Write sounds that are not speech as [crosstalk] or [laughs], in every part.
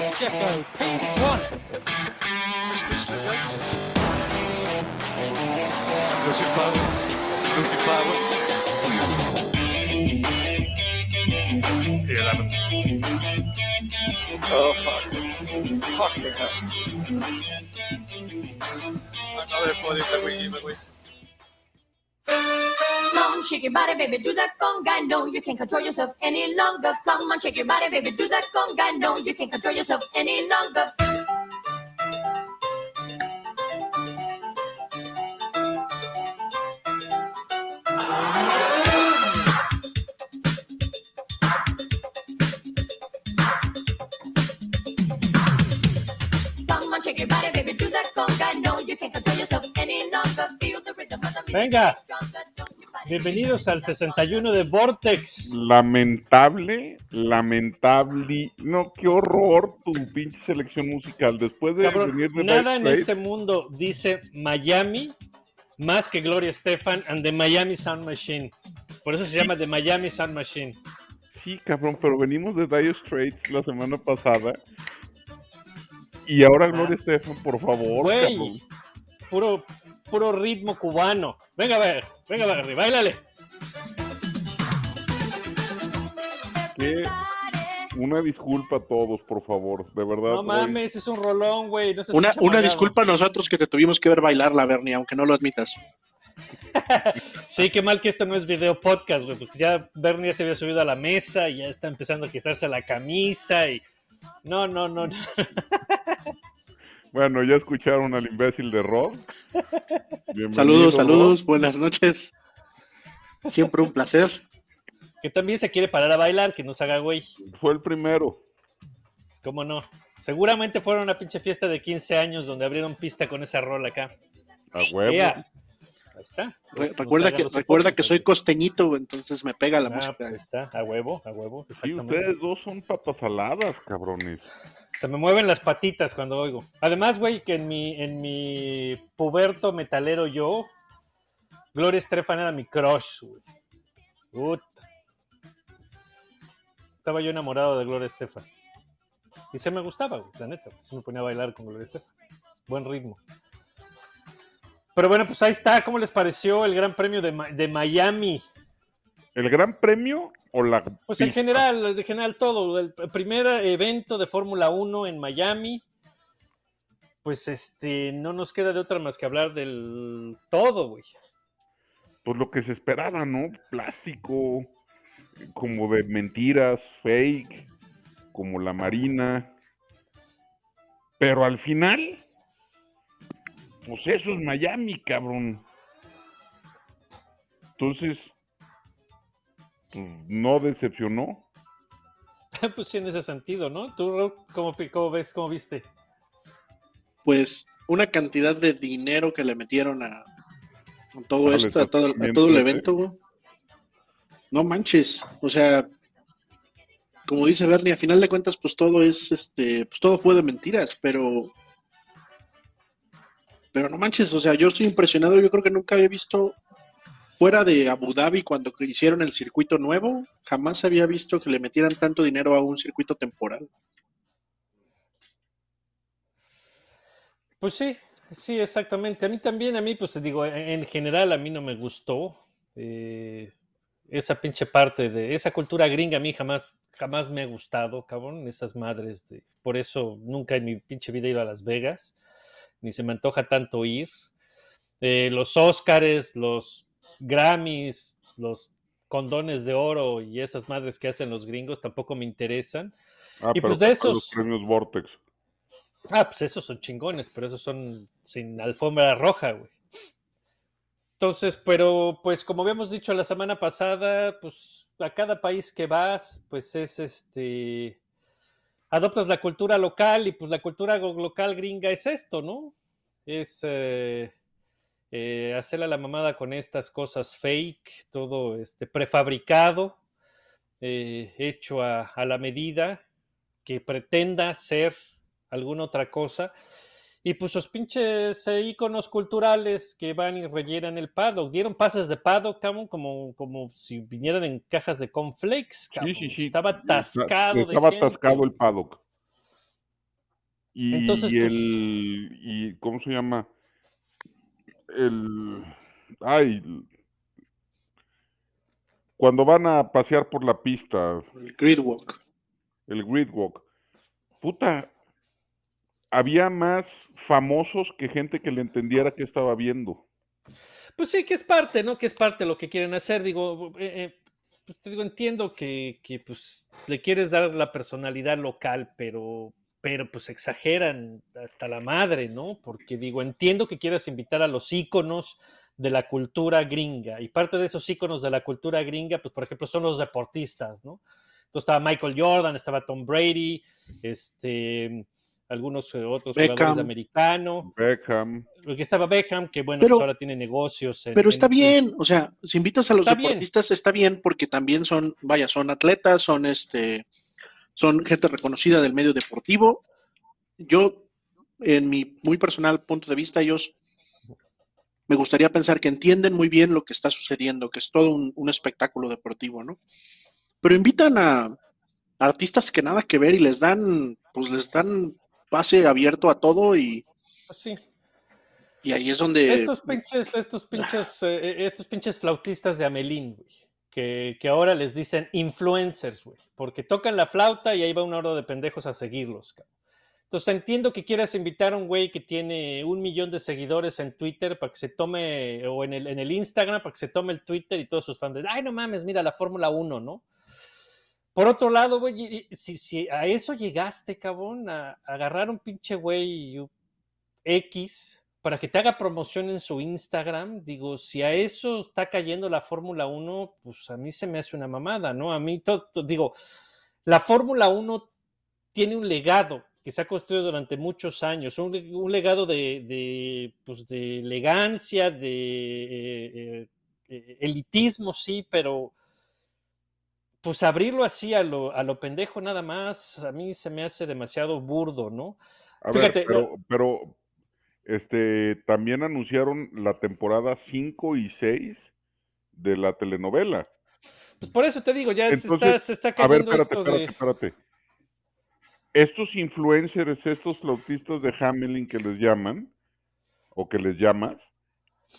Yes, Jeffo. P1. Speechless, Losing power. 11. Oh, fuck. Fucking hell. Another body that we give away. Come shake your body, baby, do that conga. No, you can't control yourself any longer. Come on, shake your body, baby, do that conga. No, you can't control yourself any longer. Come on, shake your body, baby, do that conga. No, you can't control yourself any longer. Feel the rhythm of the music. Venga. Bienvenidos al 61 de Vortex. Lamentable, lamentable. No, qué horror tu pinche selección musical. Después de Cabrón, venir de nada en este mundo dice Miami más que Gloria Estefan and the Miami Sound Machine. Por eso se llama The Miami Sound Machine. Sí, cabrón, pero venimos de Dire Straits la semana pasada. Y ahora Gloria Estefan, por favor. Güey, puro, puro ritmo cubano. Venga a ver, venga ver, bailale. Que una disculpa a todos, por favor. De verdad. No hoy- mames, es un rolón, güey. no Una, una disculpa a nosotros que te tuvimos que ver bailar la Bernie, aunque no lo admitas. [laughs] Sí, qué mal que esto no es video podcast, güey, porque ya Bernie ya se había subido a la mesa y ya está empezando a quitarse la camisa y... No, no, no, no. [laughs] Bueno, ya escucharon al imbécil de Rob. [laughs] Bienvenido, Saludos, Rob. saludos, buenas noches. Siempre un placer. Que también se quiere parar a bailar, que nos haga güey. Fue el primero. ¿Cómo no? Seguramente fueron a una pinche fiesta de 15 años donde abrieron pista con esa rola acá. A huevo. Ahí está. Pues, recuerda que, recuerda que soy costeñito, entonces me pega la Ah, música. pues ahí está, a huevo, a huevo, Sí, ustedes dos son papas saladas, cabrones. Se me mueven las patitas cuando oigo. Además, güey, que en mi, en mi puberto metalero yo, Gloria Estefan era mi crush, güey. Puta. Estaba yo enamorado de Gloria Estefan. Y se me gustaba, güey, la neta. Se me ponía a bailar con Gloria Estefan. Buen ritmo. Pero bueno, pues ahí está. ¿Cómo les pareció el Gran Premio de, de Miami? ¿El gran premio o la Pues en general, en general todo. El primer evento de Fórmula 1 en Miami. Pues este, no nos queda de otra más que hablar del todo, güey. Pues lo que se esperaba, ¿no? Plástico, como de mentiras, fake, como la marina. Pero al final, pues eso es Miami, cabrón. Entonces, no decepcionó. [laughs] pues sí, en ese sentido, ¿no? ¿Tú, cómo, cómo ves, cómo viste? Pues una cantidad de dinero que le metieron a, a todo esto, a todo, a todo el evento, güey. No manches, o sea, como dice Bernie, a final de cuentas, pues todo es, este, pues todo fue de mentiras, pero, pero no manches, o sea, yo estoy impresionado, yo creo que nunca había visto fuera de Abu Dhabi cuando hicieron el circuito nuevo, jamás había visto que le metieran tanto dinero a un circuito temporal. Pues sí, sí, exactamente. A mí también, a mí, pues digo, en en general a mí no me gustó eh, esa pinche parte de esa cultura gringa. A mí jamás, jamás me ha gustado, cabrón, esas madres de. Por eso nunca en mi pinche vida he a Las Vegas, ni se me antoja tanto ir. Eh, los Óscares, los Grammys, los condones de oro y esas madres que hacen los gringos tampoco me interesan. Ah, Y pero pues de Los esos- premios Vortex. Ah, pues esos son chingones, pero esos son sin alfombra roja, güey. Entonces, pero pues como habíamos dicho la semana pasada, pues a cada país que vas, pues es este, adoptas la cultura local y pues la cultura local gringa es esto, ¿no? Es eh, eh, hacerle a la mamada con estas cosas fake, todo este prefabricado, eh, hecho a, a la medida, que pretenda ser alguna otra cosa. Y pues los pinches eh, íconos culturales que van y rellenan el paddock. Dieron pases de paddock, cabrón, como, como si vinieran en cajas de cornflakes, cabrón. Sí, sí, sí. Estaba atascado de Estaba gente. atascado el paddock. Y Entonces, pues- el. Y, ¿Cómo se llama? El. Ay. Cuando van a pasear por la pista, El Gridwalk. el gridwalk. Puta. Había más famosos que gente que le entendiera qué estaba viendo. Pues sí, que es parte, ¿no? Que es parte de lo que quieren hacer. Digo, eh, eh, pues te digo, entiendo que, que, pues le quieres dar la personalidad local, pero, pero pues exageran hasta la madre, ¿no? Porque digo, entiendo que quieras invitar a los íconos de la cultura gringa. Y parte de esos íconos de la cultura gringa, pues por ejemplo, son los deportistas, ¿no? Entonces estaba Michael Jordan, estaba Tom Brady, este, algunos eh, otros jugadores Beckham. de americano. Beckham. Porque estaba Beckham, que bueno, Pero- pues ahora tiene negocios. en- Pero está en- bien, o sea, si invitas a los Está bien. deportistas está bien porque también son, vaya, son atletas, son este, son gente reconocida del medio deportivo. Yo, en mi muy personal punto de vista, ellos me gustaría pensar que entienden muy bien lo que está sucediendo, que es todo un, un espectáculo deportivo, ¿no? Pero invitan a artistas que nada que ver y les dan, pues les dan pase abierto a todo y, Pues sí. y ahí es donde Estos pinches, estos pinches, eh, estos pinches flautistas de Amelín, güey. Que, que ahora les dicen influencers, güey. Porque tocan la flauta y ahí va una hora de pendejos a seguirlos. Entonces entiendo que quieras invitar a un güey que tiene un millón de seguidores en Twitter para que se tome, o en el, en el Instagram, para que se tome el Twitter y todos sus fans. Ay, no mames, mira la Fórmula 1, ¿no? Por otro lado, güey, si, si a eso llegaste, cabrón, a agarrar un pinche güey X para que te haga promoción en su Instagram, digo, si a eso está cayendo la Fórmula 1, pues a mí se me hace una mamada, ¿no? A mí, to- to- digo, la Fórmula 1 tiene un legado que se ha construido durante muchos años, un, le- un legado de, de, pues, de elegancia, de eh, eh, eh, elitismo, sí, pero pues abrirlo así a lo, a lo pendejo nada más, a mí se me hace demasiado burdo, ¿no? A Fíjate, ver, pero, pero este también anunciaron la temporada 5 y 6 de la telenovela. Pues por eso te digo, ya se, está, se está A ver, cayendo espérate, esto espérate, de... espérate. Estos influencers, estos flautistas de Hamelin que les llaman, o que les llamas,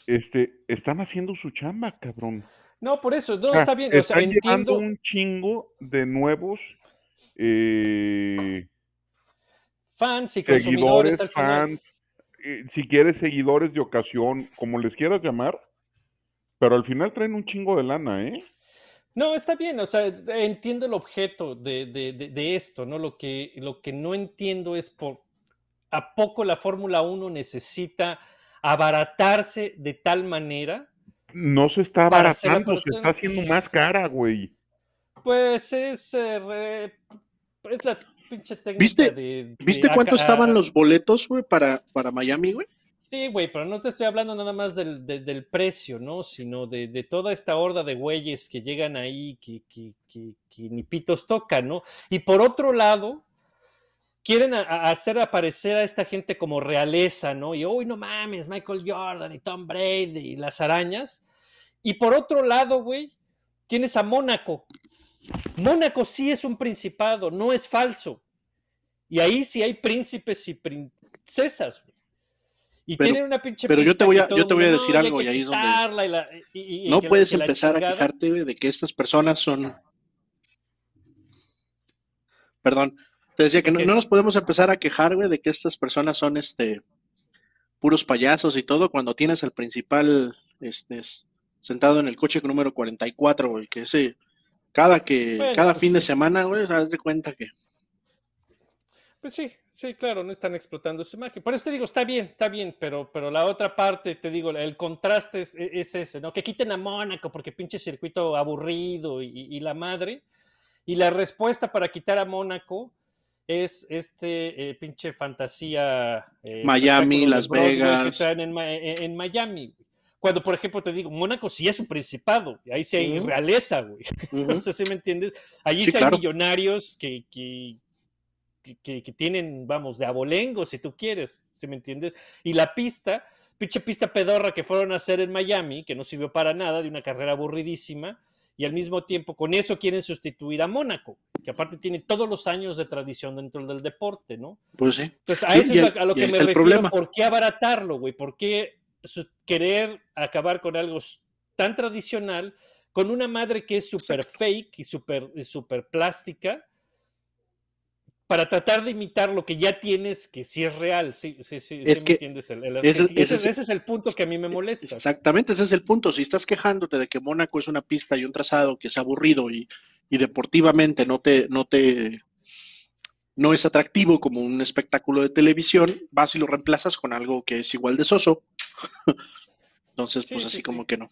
este, están haciendo su chamba, cabrón. No, por eso, no, Ah, está bien, o sea, entiendo, un chingo de nuevos eh, fans y consumidores seguidores, al final. Eh, si quieres seguidores de ocasión, como les quieras llamar, pero al final traen un chingo de lana, ¿eh? No, está bien, o sea, entiendo el objeto de, de- de- de esto, ¿no? Lo que, lo que no entiendo es por a poco la Fórmula 1 necesita abaratarse de tal manera, No se está abaratando, se está haciendo más cara, güey. pues es, eh, re- es la pinche técnica ¿Viste- de... de ¿Viste acá- cuánto estaban los boletos, güey, para, para Miami, güey? Sí, güey, pero no te estoy hablando nada más del, de- del precio, ¿no? Sino de, de toda esta horda de güeyes que llegan ahí que, que, que- que ni pitos tocan, ¿no? Y por otro lado, quieren a- a hacer aparecer a esta gente como realeza, ¿no? Y, uy, no mames, Michael Jordan y Tom Brady y las arañas. Y por otro lado, güey, tienes a Mónaco. Mónaco sí es un principado, no es falso. Y ahí sí hay príncipes y princesas. Y Pero- tienen una pinche pero yo te voy a- yo te voy a decir "No, hay algo, que y ahí es donde quitarla", y la- y- y- y No puedes la empezar a quejarte, de que estas personas son. Perdón, te decía que no, nos podemos empezar a quejar, güey, de que estas personas son este puros payasos y todo, cuando tienes al principal este, sentado en el coche número 44, güey, que ese, cada que, Bueno, cada pues fin de semana, güey, haz de cuenta que. Pues sí, sí, claro, no están explotando su imagen. Por eso te digo, está bien, está bien, pero, pero la otra parte, te digo, el contraste es, e, es ese, ¿no? Que quiten a Mónaco porque pinche circuito aburrido y, y la madre. Y la respuesta para quitar a Mónaco es este eh, pinche fantasía. eh, Miami, Las Broadway que Vegas. traen en- en Miami. Cuando, por ejemplo, te digo, Mónaco sí es un principado, ahí sí hay realeza, güey. [laughs] Ujú. No sé si me entiendes. Allí Sí, sí, claro. hay millonarios que, que, que- tienen, vamos, de abolengo, si tú quieres, si me entiendes. Y la pista, pinche pista pedorra que fueron a hacer en Miami, que no sirvió para nada, de una carrera aburridísima. y al mismo tiempo con eso quieren sustituir a Mónaco, que aparte tiene todos los años de tradición dentro del deporte, ¿no? Pues sí. Entonces, a Sí, eso es a lo que me refiero. problema. ¿Por qué abaratarlo, güey? ¿Por qué querer acabar con algo tan tradicional con una madre que es súper fake y súper y súper plástica para tratar de imitar lo que ya tienes que sí es real? Sí, sí, sí, Es sí me entiendes. el- el- ese- ese, ese es- ese es el punto que a mí me molesta. Exactamente, ese es el punto. Si estás quejándote de que Mónaco es una pista y un trazado que es aburrido y, y deportivamente no te, no te, no es atractivo como un espectáculo de televisión, vas y lo reemplazas con algo que es igual de soso. [laughs] Entonces, Sí, pues sí, así sí. como que no.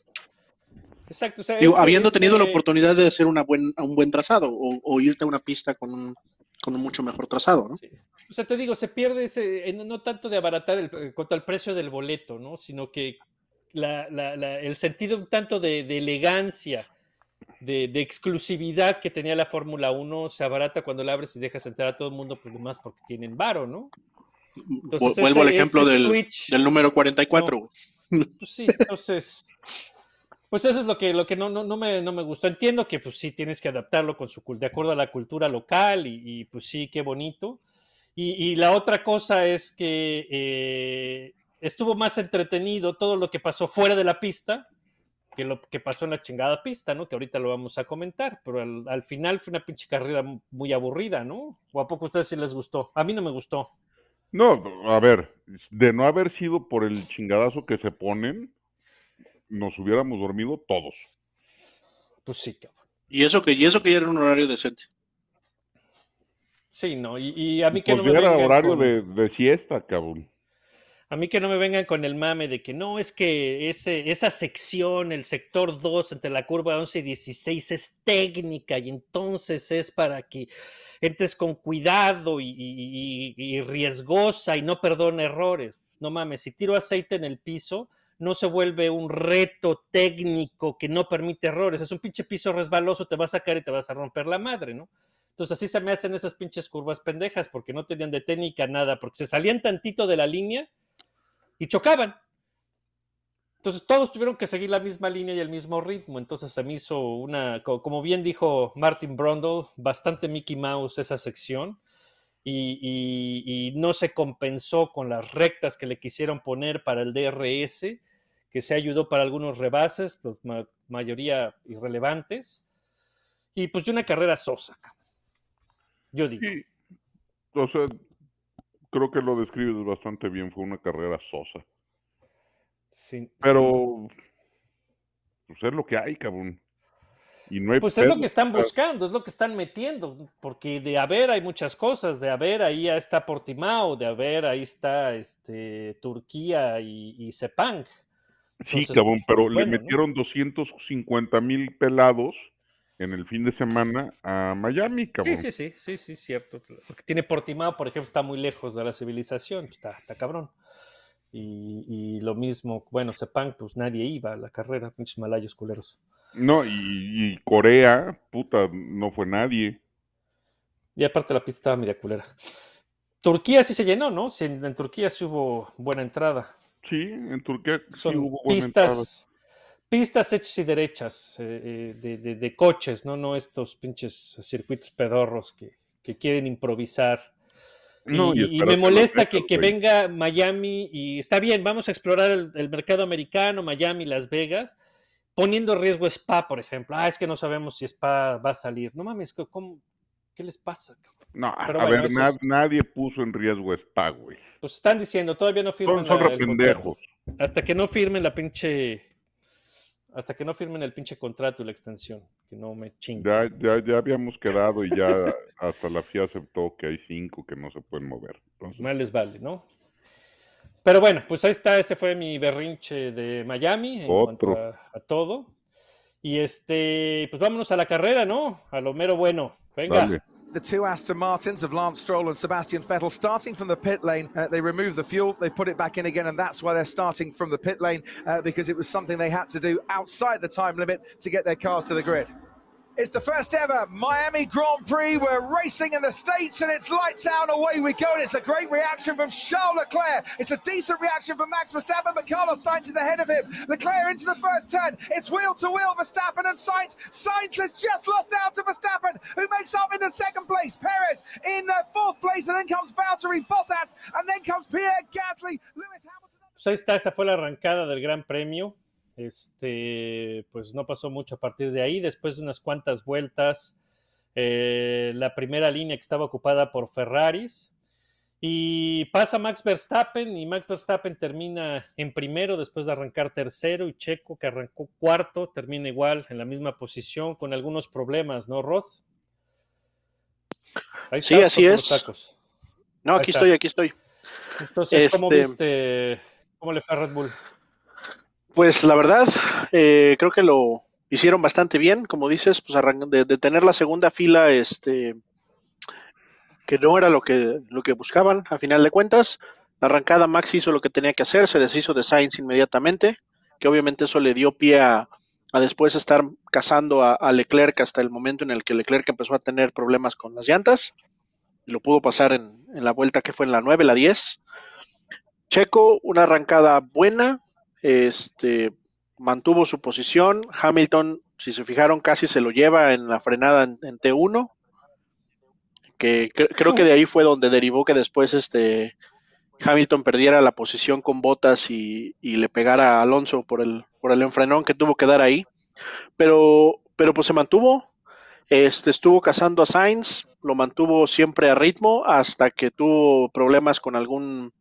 Exacto. o sea, Digo, habiendo tenido la oportunidad de hacer una buen, un buen trazado o, o irte a una pista con un, con un mucho mejor trazado, ¿no? Sí. O sea, te digo, se pierde ese, no tanto de abaratar el, en cuanto al precio del boleto, ¿no? Sino que la- la- la- el sentido un tanto de, de elegancia, de, de exclusividad que tenía la Fórmula 1 se abarata cuando la abres y dejas entrar a todo el mundo, pues más porque tienen varo, ¿no? Entonces, Vuelvo al ejemplo del, switch- del número 44. Pues sí, entonces, pues eso es lo que, lo que no, no, no me, no me gustó. Entiendo que pues sí tienes que adaptarlo con su, de acuerdo a la cultura local y, y, pues sí, qué bonito. Y, y la otra cosa es que eh, estuvo más entretenido todo lo que pasó fuera de la pista que lo que pasó en la chingada pista, ¿no? Que ahorita lo vamos a comentar, pero al, al final fue una pinche carrera mu- muy aburrida, ¿no? ¿O a poco a ustedes sí les gustó? A mí no me gustó. No, a ver, de no haber sido por el chingadazo que se ponen, nos hubiéramos dormido todos. Pues sí, cabrón. Y eso que, y eso que ya era un horario decente. Sí, no, y, y a mí que Pues no me era vengan horario con- de, de siesta, cabrón. A mí que no me vengan con el mame de que no, es que ese, esa sección, el sector 2 entre la curva 11 y 16 es técnica y entonces es para que entres con cuidado y, y- y- riesgosa y no perdone errores. No mames, si tiro aceite en el piso, no se vuelve un reto técnico que no permite errores. Es un pinche piso resbaloso, te vas a caer y te vas a romper la madre, ¿no? Entonces así se me hacen esas pinches curvas pendejas porque no tenían de técnica nada, porque se salían tantito de la línea y chocaban. Entonces todos tuvieron que seguir la misma línea y el mismo ritmo. Entonces se me hizo una, co- como bien dijo Martin Brundle, bastante Mickey Mouse esa sección. Y, no se compensó con las rectas que le quisieron poner para el DRS, que se ayudó para algunos rebases, los ma- mayoría irrelevantes. Y pues de una carrera sosa. Yo digo. Sí, o creo que lo describes bastante bien, fue una carrera sosa. Fin- Pero, pues es lo que hay, cabrón. Y no hay Pues es lo que están buscando, es lo que están metiendo, porque de haber hay muchas cosas, de haber ahí está Portimao, de haber ahí está este, Turquía y, y Sepang. Sí, cabrón, pues, pero pues, le bueno, ¿no? metieron 250 mil pelados en el fin de semana a Miami, cabrón. Sí, sí, sí, sí, sí, cierto. Porque tiene Portimao, por ejemplo, está muy lejos de la civilización, está, está cabrón. Y, y lo mismo, bueno, Sepang, pues nadie iba a la carrera, pinches malayos culeros. No, y, y Corea, puta, no fue nadie. Y aparte la pista estaba media culera. Turquía sí se llenó, ¿no? Sí, en, en Turquía sí hubo buena entrada. Sí, en Turquía sí son hubo buena entrada. Pistas, hechas y derechas eh, eh, de, de- de coches, ¿no? No estos pinches circuitos pedorros que, que quieren improvisar. No, y me molesta que, que venga Miami y está bien, vamos a explorar el, el mercado americano, Miami, Las Vegas, poniendo en riesgo Spa, por ejemplo. Ah, es que no sabemos si Spa va a salir. No mames, ¿cómo- ¿qué les pasa? No, Pero a bueno, ver, eso na- es- nadie puso en riesgo Spa, güey. Pues están diciendo, todavía no firman Son, son la- pendejos. Hasta que no firmen la pinche. Hasta que no firmen el pinche contrato y la extensión. Que no me chinguen. Ya, ya, ya habíamos quedado y ya [laughs] hasta la FIA aceptó que hay cinco que no se pueden mover. Entonces, Más les vale, ¿no? Pero bueno, pues ahí está. Ese fue mi berrinche de Miami en Otro. cuanto a, a todo. Y este, pues vámonos a la carrera, ¿no? A lo mero bueno. Venga. dale. The two Aston Martins of Lance Stroll and Sebastian Vettel starting from the pit lane. Uh, they remove the fuel, they put it back in again, and that's why they're starting from the pit lane uh, because it was something they had to do outside the time limit to get their cars to the grid. It's the first ever Miami Grand Prix. We're racing in the States and it's lights out and away we go. And it's a great reaction from Charles Leclerc. It's a decent reaction from Max Verstappen, but Carlos Sainz is ahead of him. Leclerc into the first turn. It's wheel to wheel, Verstappen and Sainz. Sainz has just lost out to Verstappen, who makes up into second place. Perez in uh, fourth place, and then comes Valtteri Bottas, and then comes Pierre Gasly. Lewis Hamilton. Pues ahí está, esa fue la arrancada del Gran Premio. Este, pues no pasó mucho a partir de ahí. Después de unas cuantas vueltas, eh, la primera línea que estaba ocupada por Ferraris. Y pasa Max Verstappen y Max Verstappen termina en primero después de arrancar tercero y Checo que arrancó cuarto termina igual en la misma posición con algunos problemas, ¿no, Roth? Ahí Sí, así es. tacos. No, Ahí aquí está. estoy, aquí estoy. Entonces, ¿cómo Este- viste? ¿Cómo le fue a Red Bull? Pues la verdad, eh, creo que lo hicieron bastante bien, como dices, pues de, de tener la segunda fila, este, que no era lo que, lo que buscaban, a final de cuentas. La arrancada Max hizo lo que tenía que hacer, se deshizo de Sainz inmediatamente, que obviamente eso le dio pie a, después estar cazando a, a Leclerc hasta el momento en el que Leclerc empezó a tener problemas con las llantas. Y lo pudo pasar en, en la vuelta que fue en la 9, la 10. Checo, una arrancada buena, este, mantuvo su posición. Hamilton, si se fijaron, casi se lo lleva en la frenada en, en T1. Que cre- creo que de ahí fue donde derivó que después este Hamilton perdiera la posición con botas y, y le pegara a Alonso por el, por el enfrenón que tuvo que dar ahí. Pero, pero pues se mantuvo. Este, estuvo cazando a Sainz, lo mantuvo siempre a ritmo hasta que tuvo problemas con algún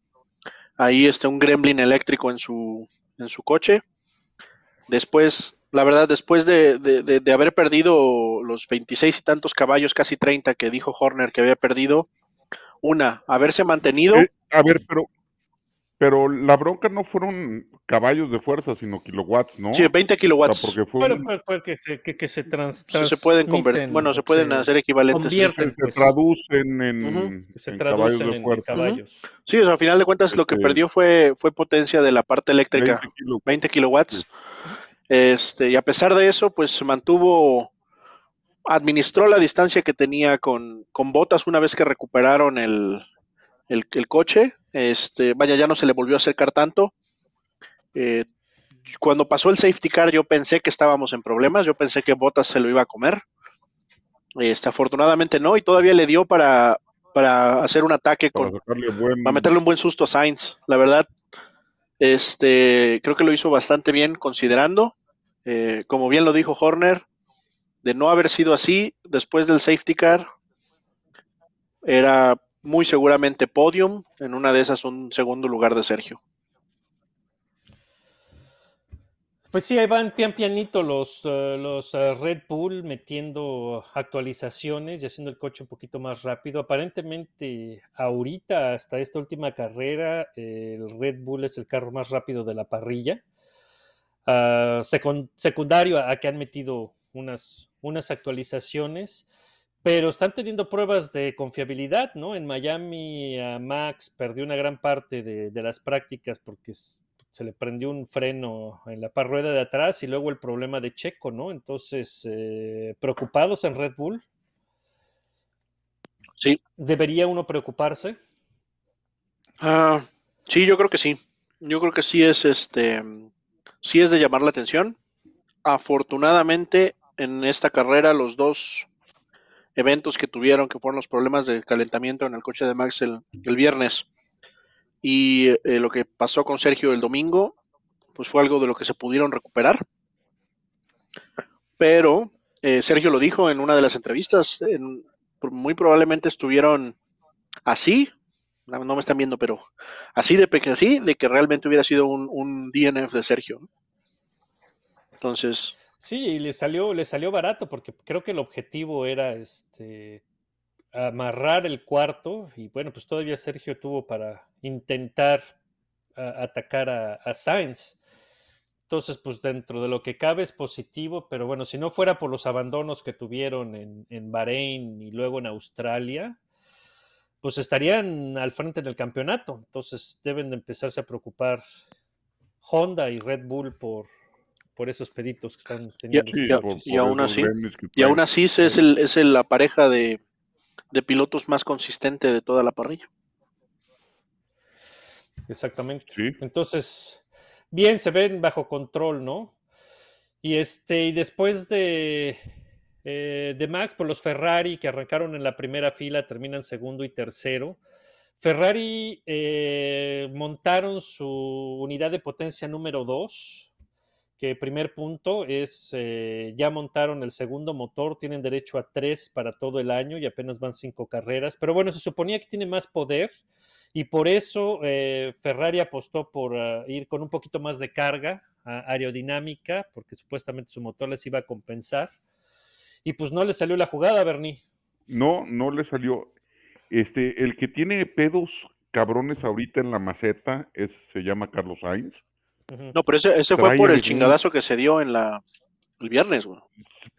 ahí este un gremlin eléctrico en su en su coche. Después, la verdad, después de, de- de- de haber perdido los 26 y tantos caballos, casi 30 que dijo Horner que había perdido, una, haberse mantenido, Eh, a ver, pero, pero la bronca no fueron caballos de fuerza, sino kilowatts, ¿no? sí, 20 O sea, kilowatts. porque fue Bueno, un- pues, pues, que se, que, que se trans, Sí, se pueden convertir, bueno, se o pueden se hacer equivalentes. sí. convierten, se pues, traducen en, Ujú. que se en traducen caballos de en fuerza. caballos. Sí, o sea, a final de cuentas lo que Este- perdió fue, fue potencia de la parte eléctrica. 20 kilos. 20 kilowatts. Este, y a pesar de eso, pues se mantuvo, administró la distancia que tenía con, con botas una vez que recuperaron el, el, el coche. Este, vaya, ya no se le volvió a acercar tanto. Eh, cuando pasó el safety car, yo pensé que estábamos en problemas. Yo pensé que Botas se lo iba a comer. Este, afortunadamente no, y todavía le dio para, para hacer un ataque Para con, buen... para meterle un buen susto a Sainz. La verdad, este, creo que lo hizo bastante bien considerando. Eh, como bien lo dijo Horner, de no haber sido así, después del safety car, era muy seguramente podium, en una de esas un segundo lugar de Sergio. Pues sí, ahí van pian pianito los, eh, los eh, Red Bull metiendo actualizaciones y haciendo el coche un poquito más rápido. Aparentemente, ahorita, hasta esta última carrera, el Red Bull es el carro más rápido de la parrilla. Ah, secun- secundario a, a que han metido unas, unas actualizaciones, pero están teniendo pruebas de confiabilidad, ¿no? En Miami, a Max perdió una gran parte de, de las prácticas porque se le prendió un freno en la rueda de atrás y luego el problema de Checo, ¿no? Entonces, eh, preocupados en Red Bull. Sí. ¿Debería uno preocuparse? Ah, sí, yo creo que sí. Yo creo que sí es este, sí es de llamar la atención. Afortunadamente, en esta carrera, los dos eventos que tuvieron, que fueron los problemas de calentamiento en el coche de Max el, el viernes y eh, lo que pasó con Sergio el domingo, pues fue algo de lo que se pudieron recuperar. Pero eh, Sergio lo dijo en una de las entrevistas, en- muy probablemente estuvieron así, no, me están viendo, pero así de así, de que realmente hubiera sido un, un DNF de Sergio. Entonces, Sí, y le salió, le salió barato porque creo que el objetivo era este amarrar el cuarto y bueno, pues todavía Sergio tuvo para intentar atacar a, a Sainz. Entonces, pues dentro de lo que cabe es positivo, pero bueno, si no fuera por los abandonos que tuvieron en, en Bahrein y luego en Australia, pues estarían al frente del campeonato. Entonces deben de empezarse a preocupar Honda y Red Bull por, por esos peditos que están Y, teniendo. Sí, y- por- por aún así, y aún así es, el, es el- la pareja de, de pilotos más consistente de toda la parrilla. Exactamente. Sí. Entonces, bien, se ven bajo control, ¿no? Y este, y después de, eh, de Max, pues los Ferrari que arrancaron en la primera fila terminan segundo y tercero. Ferrari eh, montaron su unidad de potencia número 2, que primer punto es, eh, ya montaron el segundo motor, tienen derecho a tres para todo el año y apenas van cinco carreras, pero bueno, se suponía que tiene más poder y por eso eh, Ferrari apostó por ah, ir con un poquito más de carga ah, aerodinámica, porque supuestamente su motor les iba a compensar. Y pues no le salió la jugada, Bernie. No, no le salió. Este, el que tiene pedos cabrones ahorita en la maceta es, se llama Carlos Sainz, No, pero ese, ese fue por el chingadazo que se dio en la el viernes, güey.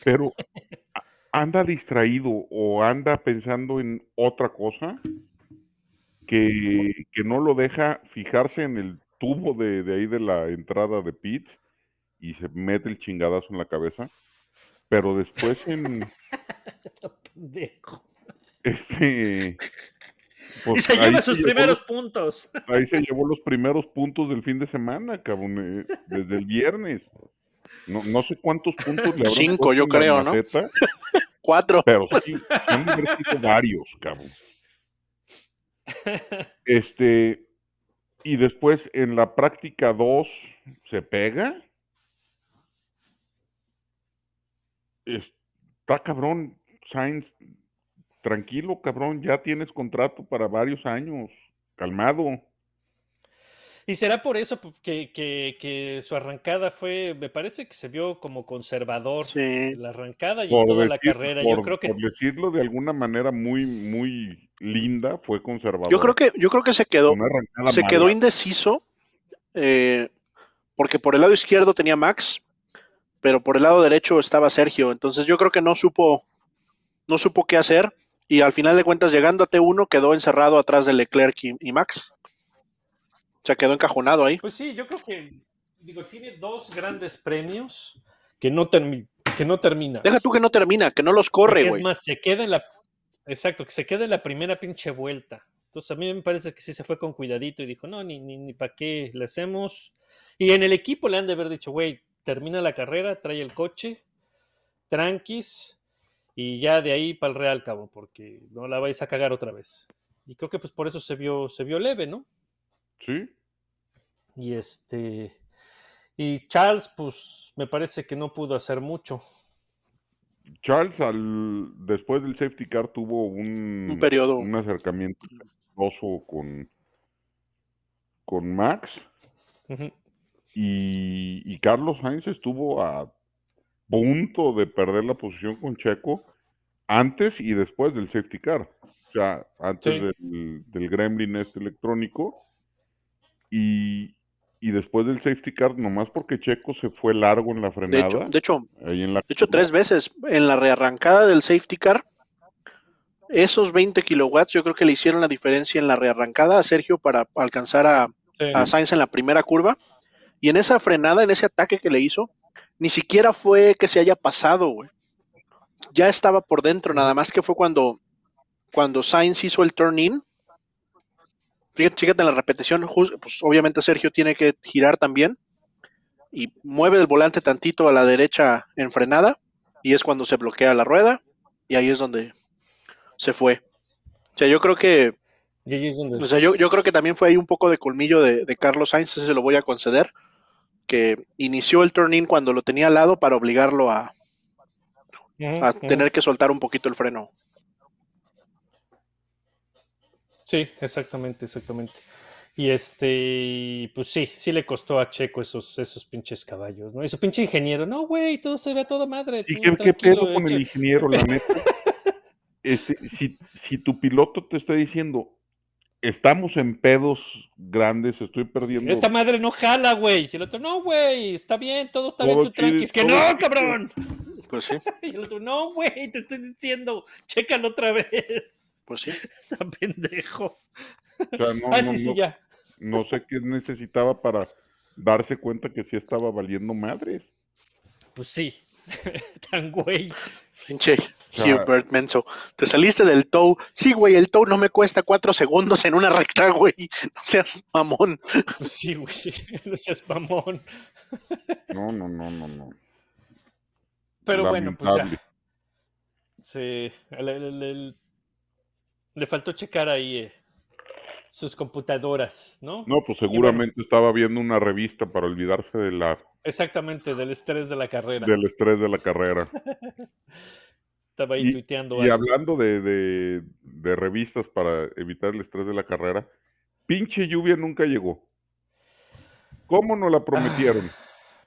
pero anda distraído o anda pensando en otra cosa que, que no lo deja fijarse en el tubo de, de ahí de la entrada de pit y se mete el chingadazo en la cabeza. Pero después en [laughs] Pendejo. este pues, y se lleva sus primeros puntos. Ahí se llevó los primeros puntos del fin de semana, cabrón, eh, desde el viernes. No, no sé cuántos puntos le habrán Cinco, yo creo, ¿no? maceta, [laughs] Cuatro. Pero sí, han sido varios, cabrón. Este, y después en la práctica 2 se pega. Está cabrón, Sainz, tranquilo, cabrón, ya tienes contrato para varios años, calmado. Y será por eso que, que- que su arrancada fue, me parece que se vio como conservador. Sí. La arrancada y Por, toda la carrera. por- Yo creo que por decirlo de alguna manera muy, muy linda, fue conservador. Yo creo que, yo creo que se quedó, se mala. quedó indeciso, eh, porque por el lado izquierdo tenía Max, pero por el lado derecho estaba Sergio. Entonces yo creo que no supo, no supo qué hacer. Y al final de cuentas, llegando a T1, quedó encerrado atrás de Leclerc y, y Max. O sea, quedó encajonado ahí. Pues sí, yo creo que, digo, tiene dos grandes premios que no, que no termina. Deja tú que no termina, que no los corre, güey. Es más, se queda en la. Exacto, que se queda en la primera pinche vuelta. Entonces a mí me parece que sí se fue con cuidadito y dijo, no, ni, ni, ni para qué le hacemos. Y en el equipo le han de haber dicho, güey, termina la carrera, trae el coche, tranquis, y ya de ahí para el Real Cabo, porque no la vais a cagar otra vez. Y creo que pues por eso se vio, se vio leve, ¿no? Sí, Y este. Y Charles, pues me parece que no pudo hacer mucho. Charles al después del safety car tuvo un, Un periodo. un acercamiento con con Max y, y Carlos Sainz estuvo a punto de perder la posición con Checo antes y después del safety car. O sea, antes Sí. del, del gremlin este electrónico y, y después del safety car, nomás porque Checo se fue largo en la De frenada. hecho, de hecho, ahí en la De hecho, tres veces en la rearrancada del safety car, esos 20 kilowatts yo creo que le hicieron la diferencia en la rearrancada a Sergio para alcanzar a, Sí. a Sainz en la primera curva. Y en esa frenada, en ese ataque que le hizo, ni siquiera fue que se haya pasado, güey. Ya estaba por dentro, nada más que fue cuando, cuando Sainz hizo el turn in. Fíjate, fíjate en la repetición, pues obviamente Sergio tiene que girar también y mueve el volante tantito a la derecha en frenada y es cuando se bloquea la rueda y ahí es donde se fue. O sea, yo creo que, o sea, yo, yo creo que también fue ahí un poco de colmillo de, de Carlos Sainz, ese se lo voy a conceder, que inició el turn in cuando lo tenía al lado para obligarlo a, a tener que soltar un poquito el freno. Sí, exactamente, exactamente. Y este, pues sí, sí le costó a Checo esos, esos pinches caballos, ¿no? Y su pinche ingeniero, no, güey, todo se ve a toda madre. ¿Y qué, pedo con el ingeniero, la neta? [laughs] Este, si, si tu piloto te está diciendo, estamos en pedos grandes, estoy perdiendo. Esta madre no jala, güey. Y el otro, no, güey, está bien, todo está bien, tú tranquis. chido, Que no, chido". cabrón. Pues sí, [laughs] Y el otro, no, güey, te estoy diciendo, chécalo otra vez. pues sí. [laughs] Está pendejo. O sea, no, ah, no, sí, sí, no- ya. no sé qué necesitaba para darse cuenta que sí estaba valiendo madres. pues sí, [laughs] tan güey. Pinche Hubert Menso. Te saliste del tow. Sí, güey, el tow no me cuesta cuatro segundos en una recta, güey. [laughs] No seas mamón. Pues sí, güey, [laughs] no seas mamón. No, no, no, no, no. Pero bueno, pues ya. Sí, le, le- le- le faltó checar ahí eh, sus computadoras, ¿no? No, pues seguramente estaba viendo una revista para olvidarse de la, Exactamente, del estrés de la carrera. del estrés de la carrera. [laughs] Estaba ahí Y- tuiteando Y algo. hablando de, de- de revistas para evitar el estrés de la carrera, pinche lluvia nunca llegó. ¿Cómo nos la prometieron?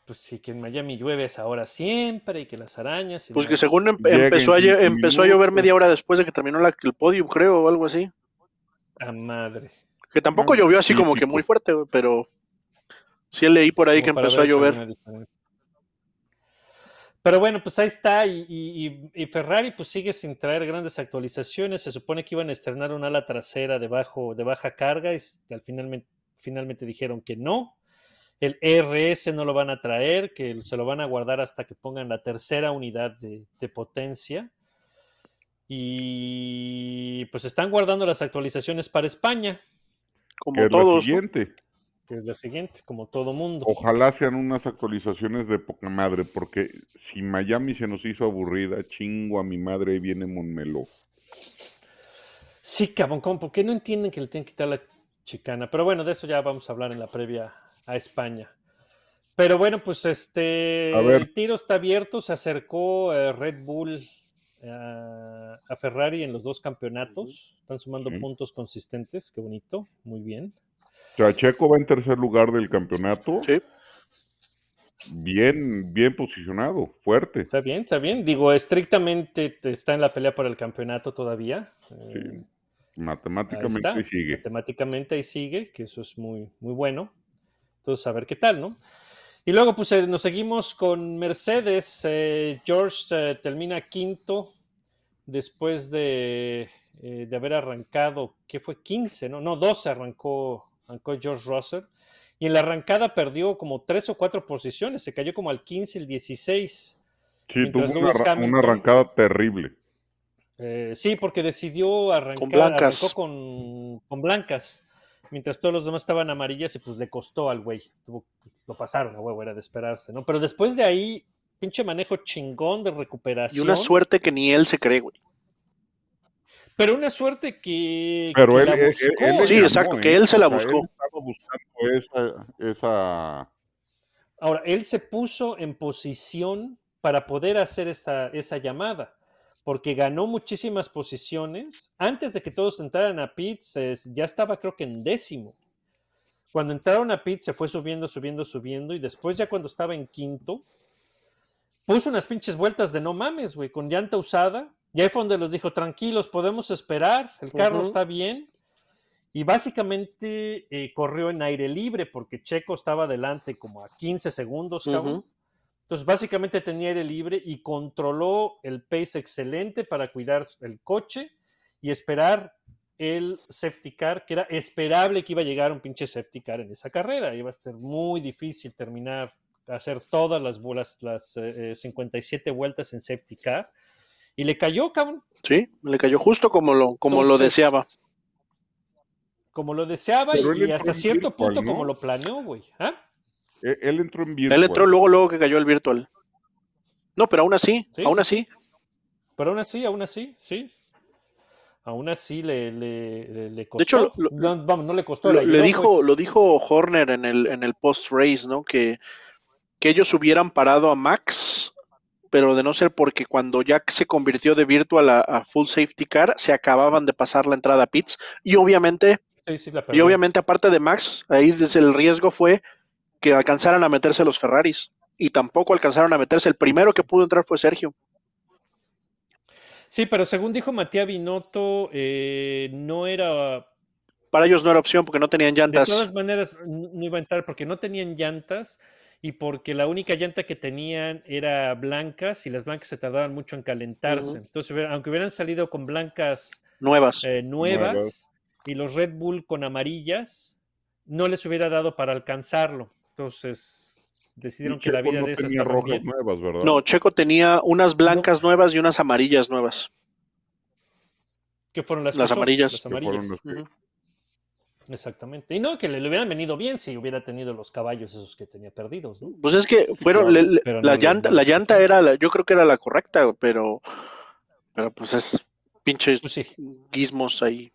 Pues sí, que en Miami llueve a esa hora siempre y que las arañas. y Pues la- que según em- empezó, a, empezó a llover media hora después de que terminó la- el podium, creo, o algo así. ¡A madre! Que tampoco Ah, llovió así como que muy fuerte, pero sí leí por ahí que empezó a llover. Pero bueno, pues ahí está. Y, y- y- y Ferrari pues sigue sin traer grandes actualizaciones. Se supone que iban a estrenar un ala trasera de, bajo, de baja carga y al finalmente, finalmente dijeron que no. El ERS no lo van a traer, que se lo van a guardar hasta que pongan la tercera unidad de, de potencia. Y pues están guardando las actualizaciones para España, Como todos. siguiente. Que es la siguiente, como todo mundo. Ojalá sean unas actualizaciones de poca madre, porque si Miami se nos hizo aburrida, chingo a mi madre, ahí viene Monmeló. Sí, cabrón, ¿cómo? ¿por qué no entienden que le tienen que quitar la chicana? Pero bueno, de eso ya vamos a hablar en la previa a España. Pero bueno, pues este, el tiro está abierto, se acercó eh, Red Bull eh, a Ferrari en los dos campeonatos, están sumando puntos consistentes, qué bonito, muy bien. Sea, Checo va en tercer lugar del campeonato. Sí. Bien, bien posicionado, fuerte. Está bien, está bien. Digo, estrictamente te- está en la pelea por el campeonato todavía. eh, Sí. Matemáticamente ahí sigue. Matemáticamente ahí sigue, que eso es muy, muy bueno. Entonces, a ver qué tal, ¿no? Y luego, pues eh, nos seguimos con Mercedes. eh, George eh, termina quinto después de, eh, de haber arrancado, ¿qué fue? 15, ¿no? No, 12 arrancó, arrancó George Russell. Y en la arrancada perdió como tres o cuatro posiciones, se cayó como al 15, el 16. Sí, tuvo una, Hamilton- arrancada terrible. Eh, sí, porque decidió arrancar, Con blancas. arrancó con, con blancas, mientras todos los demás estaban amarillas y pues le costó al güey. Tuvo- pues, lo pasaron a huevo, era de esperarse, ¿no? Pero después de ahí, pinche manejo chingón de Y recuperación. una suerte que ni él se cree, güey. Pero una suerte que, Pero que él, la él- él- buscó. él le Sí, exacto, ¿eh? que él se la O sea, buscó. Él estaba buscando esa, esa Ahora, él se puso en posición para poder hacer esa, esa llamada, porque ganó muchísimas posiciones. Antes de que todos entraran a pits, es- ya estaba creo que en décimo. Cuando entraron a pits se fue subiendo, subiendo, subiendo, y después ya cuando estaba en quinto, puso unas pinches vueltas de no mames, güey, con llanta usada. Y ahí fue donde los dijo, tranquilos, podemos esperar, el carro Ujú. está bien. Y básicamente eh, corrió en aire libre porque Checo estaba adelante como a 15 segundos, cabrón. Ujú. Entonces básicamente tenía aire libre y controló el pace excelente para cuidar el coche y esperar el safety car, que era esperable que iba a llegar un pinche safety car en esa carrera. Iba a ser muy difícil terminar, hacer todas las, bolas, las eh, eh, 57 vueltas en safety car. Y le cayó, cabrón. Sí, le cayó justo como lo, como lo deseaba. Como lo deseaba Pero y, él hasta cierto virtual, punto ¿no? como lo planeó, güey. ¿Ah? Él, él entró en Él virtual. entró luego, luego que cayó el virtual. No, pero aún así, Sí, aún sí, así. Pero aún así, aún así, sí. Aún así le, le, le- costó. hecho, lo- no, vamos, no le costó. Lo, le dijo, pues. lo dijo Horner en el, en el post-race, ¿no? Que, que ellos hubieran parado a Max, pero de no ser porque cuando ya se convirtió de virtual a, a full safety car, se acababan de pasar la entrada a pits. Y obviamente, Sí, sí, la y obviamente, aparte de Max, ahí desde el riesgo fue que alcanzaran a meterse los Ferraris. Y tampoco alcanzaron a meterse. El primero que pudo entrar fue Sergio. Sí, pero según dijo Matías Binotto, eh, no era. Para ellos no era opción porque no tenían De llantas. todas maneras, no iba a entrar porque no tenían llantas y porque la única llanta que tenían era blancas y las blancas se tardaban mucho en calentarse. Entonces, aunque hubieran salido con blancas Nuevas. eh, nuevas, Nuevas. y los Red Bull con amarillas, no les hubiera dado para alcanzarlo. Entonces, decidieron que la vida no de esas tenía estaba rojas bien. nuevas, ¿verdad? No, Checo tenía unas blancas nuevas y unas amarillas nuevas. ¿Qué fueron las, amarillas. Las amarillas. las que- Ujú. Exactamente. Y no, que le, le hubieran venido bien si hubiera tenido los caballos esos que tenía perdidos, ¿no? Pues es que fueron, le- pero la no llanta, la llanta era, la- yo creo que era la correcta, pero, pero pues es pinches Pues sí, gizmos ahí.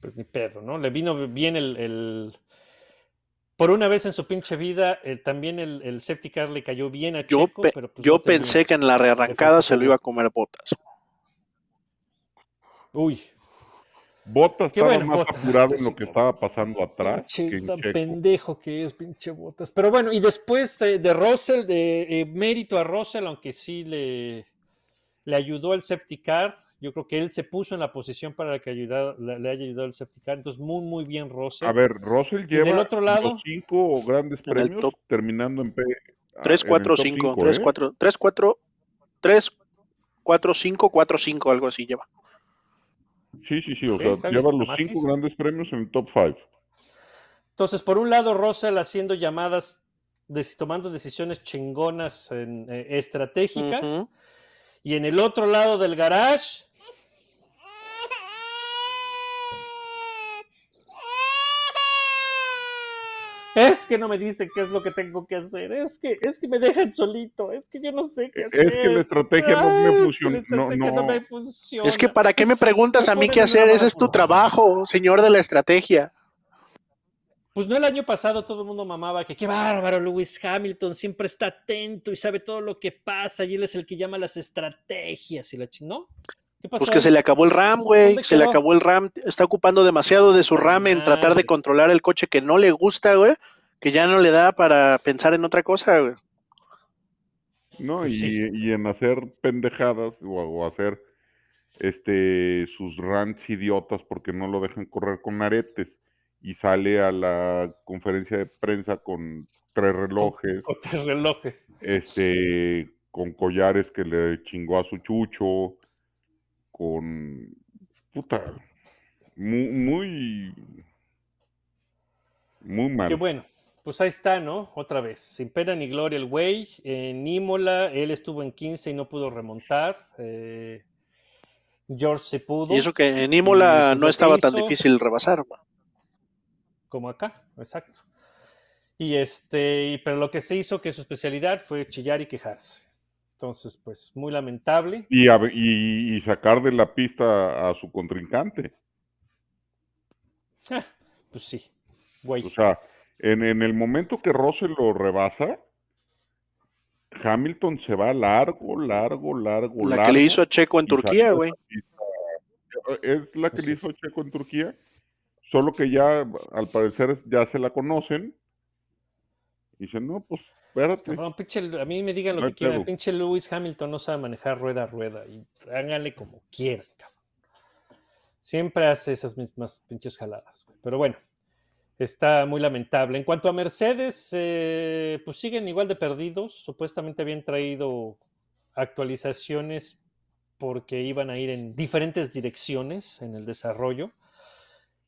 pues ni pedo, ¿no? Le vino bien el. el- Por una vez en su pinche vida, eh, también el, el safety car le cayó bien a Yo, Checo, pe- pero pues yo no tenía- pensé que en la rearrancada se lo iba a comer botas. Uy, Qué estaba bueno, más Bottas, apurado en lo que estaba pasando atrás pinche que en tan Checo. pendejo que es, pinche botas. Pero bueno, y después eh, de Russell, de eh, mérito a Russell, aunque sí le, le ayudó el safety car. Yo creo que él se puso en la posición para que ayudara- le, le haya ayudado el safety car. Entonces, muy, muy bien Russell. A ver, Russell del lleva otro lado? los cinco grandes premios top. terminando en P. ah, 3, en el 4, top 5, cinco, 3, ¿eh? 4, 3, 4, 3, 4, 5, 4, 5, algo así lleva. Sí, sí, sí. O sea, lleva los macizo. cinco grandes premios en el top 5. Entonces, por un lado, Russell haciendo llamadas, tomando decisiones chingonas en, eh, estratégicas. Y en el otro lado del garage. Es que no me dicen qué es lo que tengo que hacer. Es que, es que me dejan solito. Es que yo no sé qué hacer. Es que la estrategia no me Ah, es que funcionó, la estrategia no, no. me funciona. Es que para qué me preguntas a mí qué hacer, ese es tu trabajo, señor de la estrategia. Pues no el año pasado todo el mundo mamaba que qué bárbaro, Lewis Hamilton siempre está atento y sabe todo lo que pasa y él es el que llama las estrategias y la ching- ¿No? ¿Qué pasó? Pues que se le acabó el RAM, güey, ¿Dónde se le acabó el RAM, está ocupando demasiado de su RAM en tratar de controlar el coche que no le gusta, güey, que ya no le da para pensar en otra cosa, güey. ¿no? Pues y, sí. y en hacer pendejadas o, o hacer este sus rants idiotas porque no lo dejan correr con aretes y sale a la conferencia de prensa con tres relojes, Con tres relojes. este, con collares que le chingó a su chucho, con puta, muy, muy, muy mal. Qué bueno. Pues ahí está, ¿no? Otra vez. Sin pena ni gloria el güey. En Imola, él estuvo en 15 y no pudo remontar. Eh, George se pudo. Y eso que en Imola pues, no estaba tan difícil rebasar. como acá, exacto. Y este, pero lo que se hizo que su especialidad fue chillar y quejarse. Entonces, pues muy lamentable. Y, a- y- y sacar de la pista a su contrincante. Ah, pues sí, güey. O sea, en, en el momento que Russell lo rebasa, Hamilton se va largo, largo, largo, La que largo, le hizo a Checo en Turquía, güey. Es la que Pues le sí. hizo Checo en Turquía, solo que ya, al parecer, ya se la conocen. Y dicen, no, pues. Cabrón, pinche- a mí me digan lo No que quieran. Pinche Lewis Hamilton no sabe manejar rueda a rueda. Y háganle como quieran, cabrón. Siempre hace esas mismas pinches jaladas. güey. Pero bueno, está muy lamentable. En cuanto a Mercedes, eh, pues siguen igual de perdidos. Supuestamente habían traído actualizaciones porque iban a ir en diferentes direcciones en el desarrollo.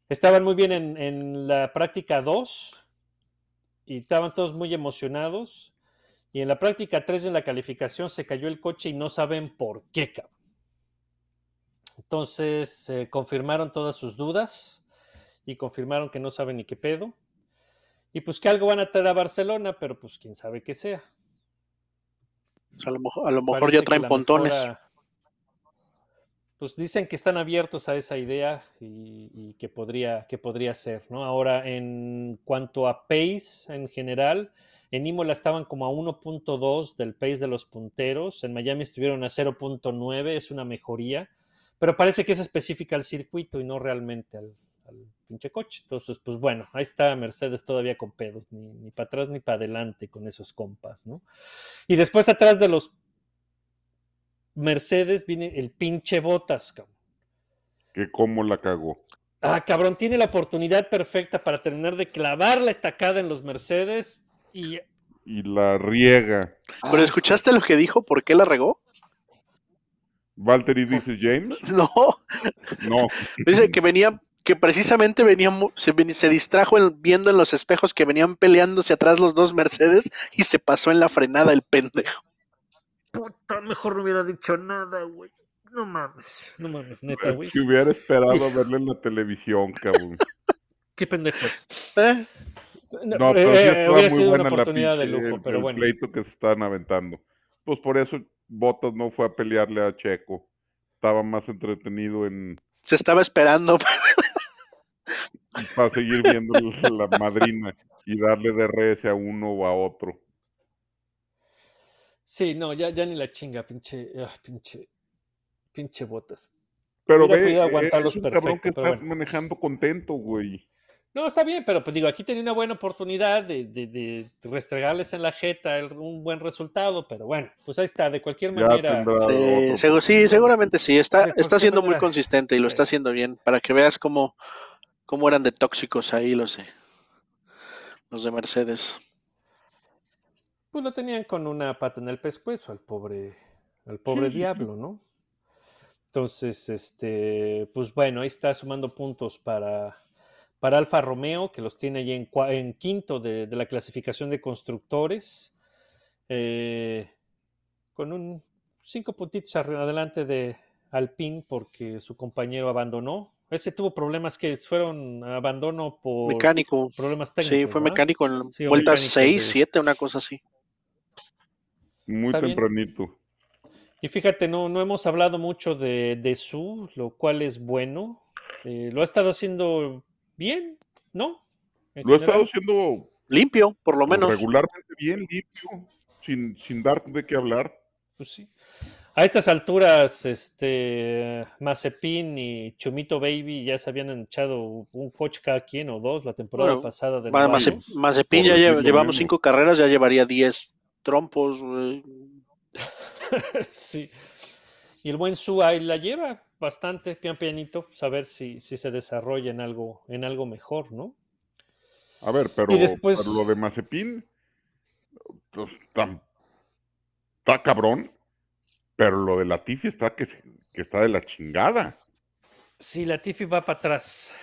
Estaban muy bien en, en la práctica 2 y estaban todos muy emocionados. Y en la práctica 3 en la calificación se cayó el coche y no saben por qué, cabrón. Entonces se confirmaron todas sus dudas y confirmaron que no saben ni qué pedo. Y pues que algo van a traer a Barcelona, pero pues quién sabe qué sea. O sea, a lo mejor, a lo mejor ya traen pontones. mejora- pues dicen que están abiertos a esa idea y, que, podría, que podría ser, ¿no? Ahora, en cuanto a pace en general, en Imola estaban como a 1.2 del pace de los punteros, en Miami estuvieron a 0.9, es una mejoría, pero parece que es específica al circuito y no realmente al, al pinche coche. Entonces, pues bueno, ahí está Mercedes todavía con pedos, ni, ni para atrás ni para adelante con esos compas, ¿no? Y después atrás de los Mercedes viene el pinche Botas, cabrón. Que cómo la cagó. Ah, cabrón, tiene la oportunidad perfecta para terminar de clavar la estacada en los Mercedes y Y la riega. Pero ¿escuchaste lo que dijo? ¿Por qué la regó? Valtteri dice James. [laughs] No, No. dice que venía, que precisamente venía, se, se distrajo en- viendo en los espejos que venían peleándose atrás los dos Mercedes y se pasó en la frenada el pendejo. Puta, mejor no hubiera dicho nada, güey. No mames. No mames, neta, güey. Si hubiera esperado a verle en la televisión, cabrón. [laughs] Qué pendejos. ¿Eh? No, No, eh, pero sí eh, hubiera muy sido una buena la oportunidad de pinche- lujo, el- pero el bueno. pleito que se estaban aventando. Pues por eso Bottas no fue a pelearle a Checo. Estaba más entretenido en Se estaba esperando. [laughs] para seguir viendo la madrina y darle DRS a uno o a otro. Sí, no, ya, ya ni la chinga, pinche, ah, pinche, pinche botas. Pero ve, eh, aguantarlos es un cabrón que pero está bueno. manejando contento, güey. No, está bien, pero pues digo, aquí tenía una buena oportunidad de, de, de restregarles en la jeta el- un buen resultado, pero bueno, pues ahí está, de cualquier Ya manera. tendrá Sí, sí, seguramente sí. Está, está siendo muy consistente y lo está haciendo bien. Para que veas cómo, cómo eran de tóxicos ahí los de, los de Mercedes. Pues lo tenían con una pata en el pescuezo al pobre, al pobre Sí, sí, sí. diablo, ¿no? Entonces, este, pues bueno, ahí está sumando puntos para, para Alfa Romeo, que los tiene ahí en, en quinto de, de la clasificación de constructores, eh, con un cinco puntitos adelante de Alpine porque su compañero abandonó. Ese tuvo problemas que fueron abandono por Mecánico. problemas Sí, técnicos. fue ¿verdad? mecánico en Sí, o vueltas mecánico 6, de- 7, una cosa así. Muy bien. tempranito. Y fíjate, no, no hemos hablado mucho de, de Su, lo cual es bueno. Eh, lo ha estado haciendo bien, ¿no? En Lo ha estado haciendo Limpio, por lo menos. regularmente bien, limpio, sin, sin dar de qué hablar. Pues sí. A estas alturas, este Mazepin y Chumito Baby ya se habían echado un coche cada quien o dos la temporada Bueno, pasada de. Mazepin ya llevamos. 5 carreras, ya llevaría 10 trompos. güey. [laughs] sí. Y el buen Su ahí la lleva bastante, pian pianito, saber si, si se desarrolla en algo, en algo mejor, ¿no? A ver, pero, Y después- pero lo de Mazepin pues, está, está cabrón, pero lo de Latifi está que, está de la chingada. Sí, Latifi va para atrás.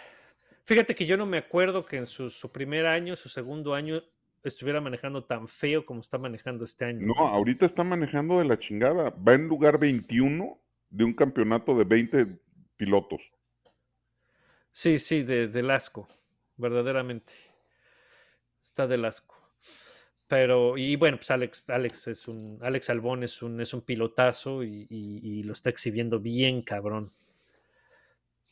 Fíjate que yo no me acuerdo que en su, su primer año, su segundo año, estuviera manejando tan feo como está manejando este año. No, ahorita está manejando de la chingada. Va en lugar 21 de un campeonato de 20 pilotos. Sí, sí, de, del asco, verdaderamente. Está del asco. Pero, y bueno, pues Alex, Alex es un, Alex Albón es un, es un pilotazo y, y- y lo está exhibiendo bien, cabrón.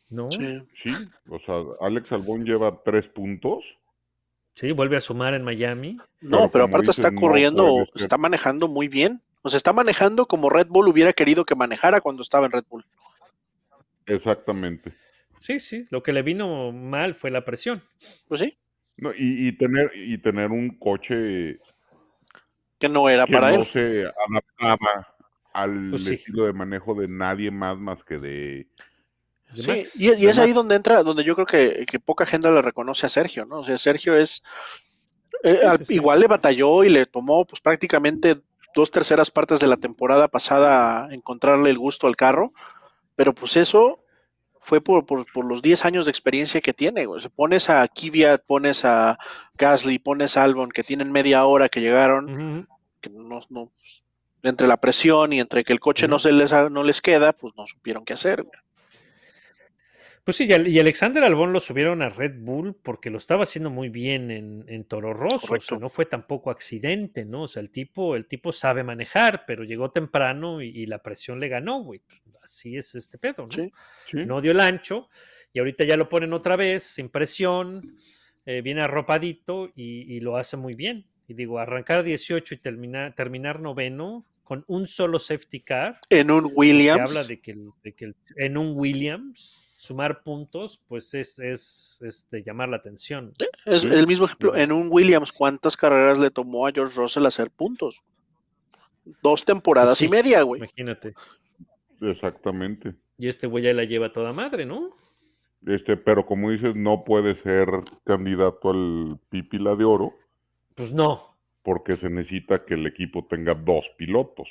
¿No? Sí. Sí. Sí, o sea, Alex Albón lleva tres puntos. Vuelve a sumar en Miami. No, Pero aparte está dices, corriendo, está manejando muy bien. O sea, está manejando como Red Bull hubiera querido que manejara cuando estaba en Red Bull. Exactamente. Sí, sí, lo que le vino mal fue la presión. Pues sí, No, y, y tener, y tener un coche que no era que para no él. se adaptaba al Pues sí. estilo de manejo de nadie más más que de... de Sí, Max. y, es ahí donde entra, donde yo creo que, que poca gente le reconoce a Sergio, ¿no? O sea, Sergio es, eh, al- sí, sí. igual le batalló y le tomó pues prácticamente dos terceras partes de la temporada pasada a encontrarle el gusto al carro, pero pues eso fue por, por, por los 10 años de experiencia que tiene. güey. O sea, pones a Kvyat, pones a Gasly, pones a Albon, que tienen media hora que llegaron, que no, no, pues, entre la presión y entre que el coche no se les ha- no les queda, pues no supieron qué hacer. güey. Pues sí, y Al- y Alexander Albón lo subieron a Red Bull porque lo estaba haciendo muy bien en, en Toro Rosso. O sea, no fue tampoco accidente, ¿no? O sea, el tipo, el tipo sabe manejar, pero llegó temprano y, y la presión le ganó, güey. Pues así es este pedo, ¿no? Sí. Sí, No dio el ancho y ahorita ya lo ponen otra vez, sin presión, eh, viene arropadito y, y lo hace muy bien. Y digo, arrancar 18 y terminar, terminar noveno con un solo safety car, En un pues, que Williams. habla de que, de en un Williams sumar puntos, pues es, es, es de llamar la atención. Es el mismo ejemplo. En un Williams, ¿cuántas carreras le tomó a George Russell hacer puntos? Dos temporadas Sí, y media, güey. Imagínate. exactamente. Y este güey ya la lleva toda madre, ¿no? Este, pero como dices, no puede ser candidato al Pípila de Oro Pues no. porque se necesita que el equipo tenga dos pilotos.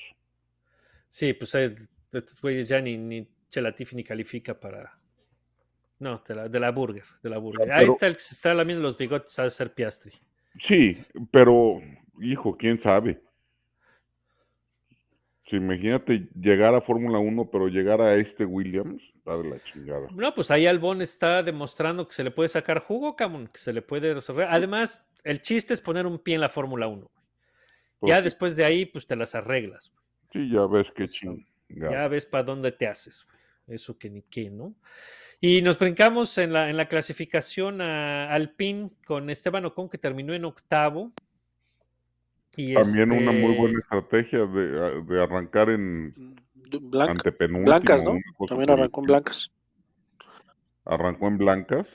Sí, pues eh, estos güeyes ya ni, ni Chelatifi ni califica para, No, de la, de la Burger, de la Burger. Ah, Ahí está el que se está lamiendo los bigotes a ser Piastri. Sí, pero, hijo, quién sabe. Sí, imagínate llegar a Fórmula 1, pero llegar a este Williams, está de la chingada. No, pues ahí Albón está demostrando que se le puede sacar jugo, Camón, que se le puede resolver. Además, el chiste es poner un pie en la Fórmula 1. Pues Ya después de ahí, pues te las arreglas. sí, ya ves qué chingada. Ya ves para dónde te haces. Eso que ni qué, ¿no? Y nos brincamos en la, en la clasificación a Alpine con Esteban Ocon, que terminó en octavo. Y También una muy este, buena estrategia de, de arrancar en Blanca- antepenúltimo. blancas, ¿no? También arrancó en blancas. Arrancó en blancas.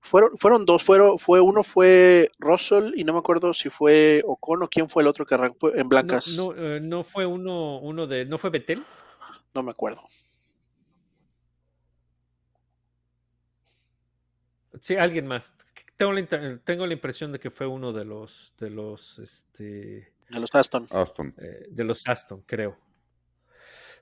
Fueron, fueron dos, fueron, fue uno fue Russell y no me acuerdo si fue Ocon o quién fue el otro que arrancó en no, blancas. no, eh, no fue uno, uno de. ¿No fue Betel? No me acuerdo. Sí, alguien más. Tengo la, tengo la impresión de que fue uno de los de los este De los Aston. Aston. eh, de los Aston, creo.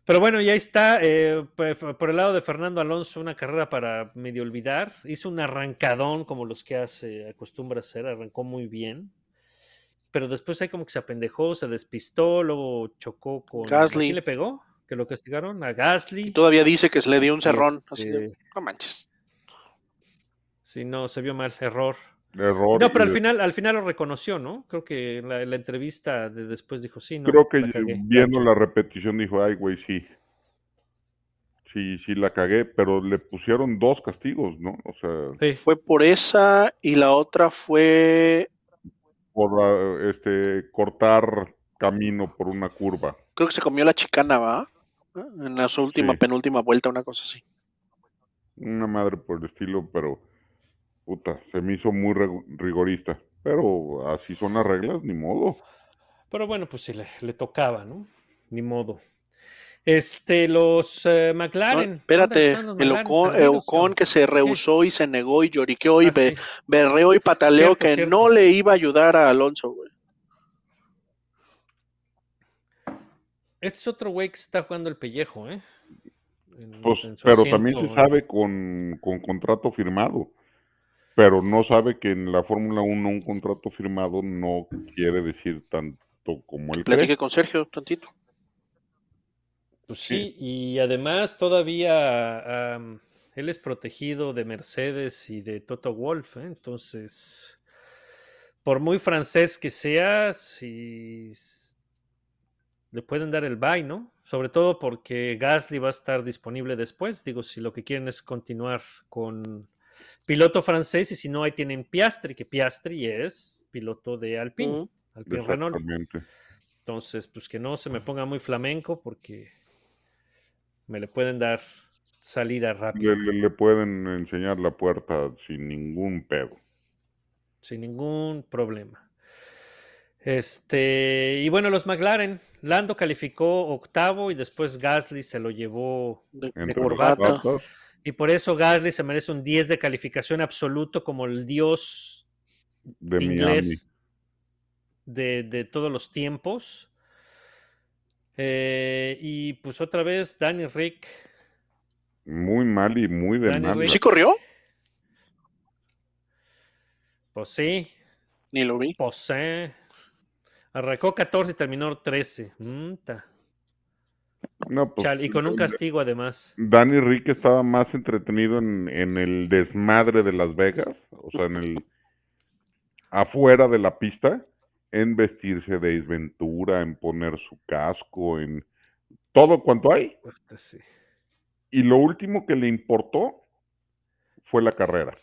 Pero bueno, ya está. eh, f- por el lado de Fernando Alonso, una carrera para medio olvidar. Hizo un arrancadón como los que hace, acostumbra hacer, arrancó muy bien. Pero después ahí como que se apendejó, se despistó, luego chocó con. ¿a Gasly. quién le pegó? ¿Que lo castigaron? A Gasly. Y todavía dice que se le dio un cerrón. Así de, este, no manches. Sí, no, se vio mal, error. Error. No, pero al final, al final lo reconoció, ¿no? Creo que en la, en la entrevista de después dijo, sí, no. Creo que la cagué, viendo gacho". la repetición dijo, ay, güey, sí. Sí, sí la cagué, pero le pusieron dos castigos, ¿no? O sea, Sí, Fue por esa y la otra fue, por este cortar camino por una curva. creo que se comió la chicana, ¿va? En la su última, Sí. penúltima vuelta, una cosa así. Una madre por el estilo, pero puta, se me hizo muy rigorista. Pero así son las reglas, ni modo. pero bueno, pues sí, le, le tocaba, ¿no? Ni modo. Este, los eh, McLaren. ¿dónde espérate, están los el McLaren? Ocon, eh, Perdidos, Ocon cabrón. que se rehusó y se negó y lloriqueó y Ah, be- sí. berreó y pataleó Cierto, que cierto. no le iba a ayudar a Alonso, güey. Este es otro güey que se está jugando el pellejo, ¿eh? En- Pues, en pero también se sabe con, con contrato firmado. Pero no sabe que en la Fórmula 1 un contrato firmado no quiere decir tanto como el Platiqué con Sergio tantito. Pues Sí. sí, y además todavía él es protegido de Mercedes y de Toto Wolf, ¿eh? entonces, por muy francés que sea, si le pueden dar el bye, ¿no? Sobre todo porque Gasly va a estar disponible después. Digo, si lo que quieren es continuar con piloto francés y si no, ahí tienen Piastri, que Piastri es piloto de Alpine. Alpine Renault. Exactamente. Entonces, pues que no se me ponga muy flamenco porque me le pueden dar salida rápida, Le, le- le pueden enseñar la puerta sin ningún pedo. sin ningún problema. Este, y bueno, los McLaren, Lando calificó octavo y después Gasly se lo llevó De, de los corbata. Y por eso Gasly se merece un 10 de calificación absoluto como el dios de inglés de, de todos los tiempos. Eh, y pues otra vez, Danny Rick. Muy mal y muy de Dani mal. Rick. ¿Sí corrió? Pues sí, Ni lo vi. pues sí. Arrancó 14 y terminó 13. Mm, ta. No, pues, y con un castigo además. Danny Rick estaba más entretenido en, en el desmadre de Las Vegas, o sea, en el [laughs] afuera de la pista, en vestirse de Ace Ventura, en poner su casco, en todo cuanto hay. Y lo último que le importó fue la carrera.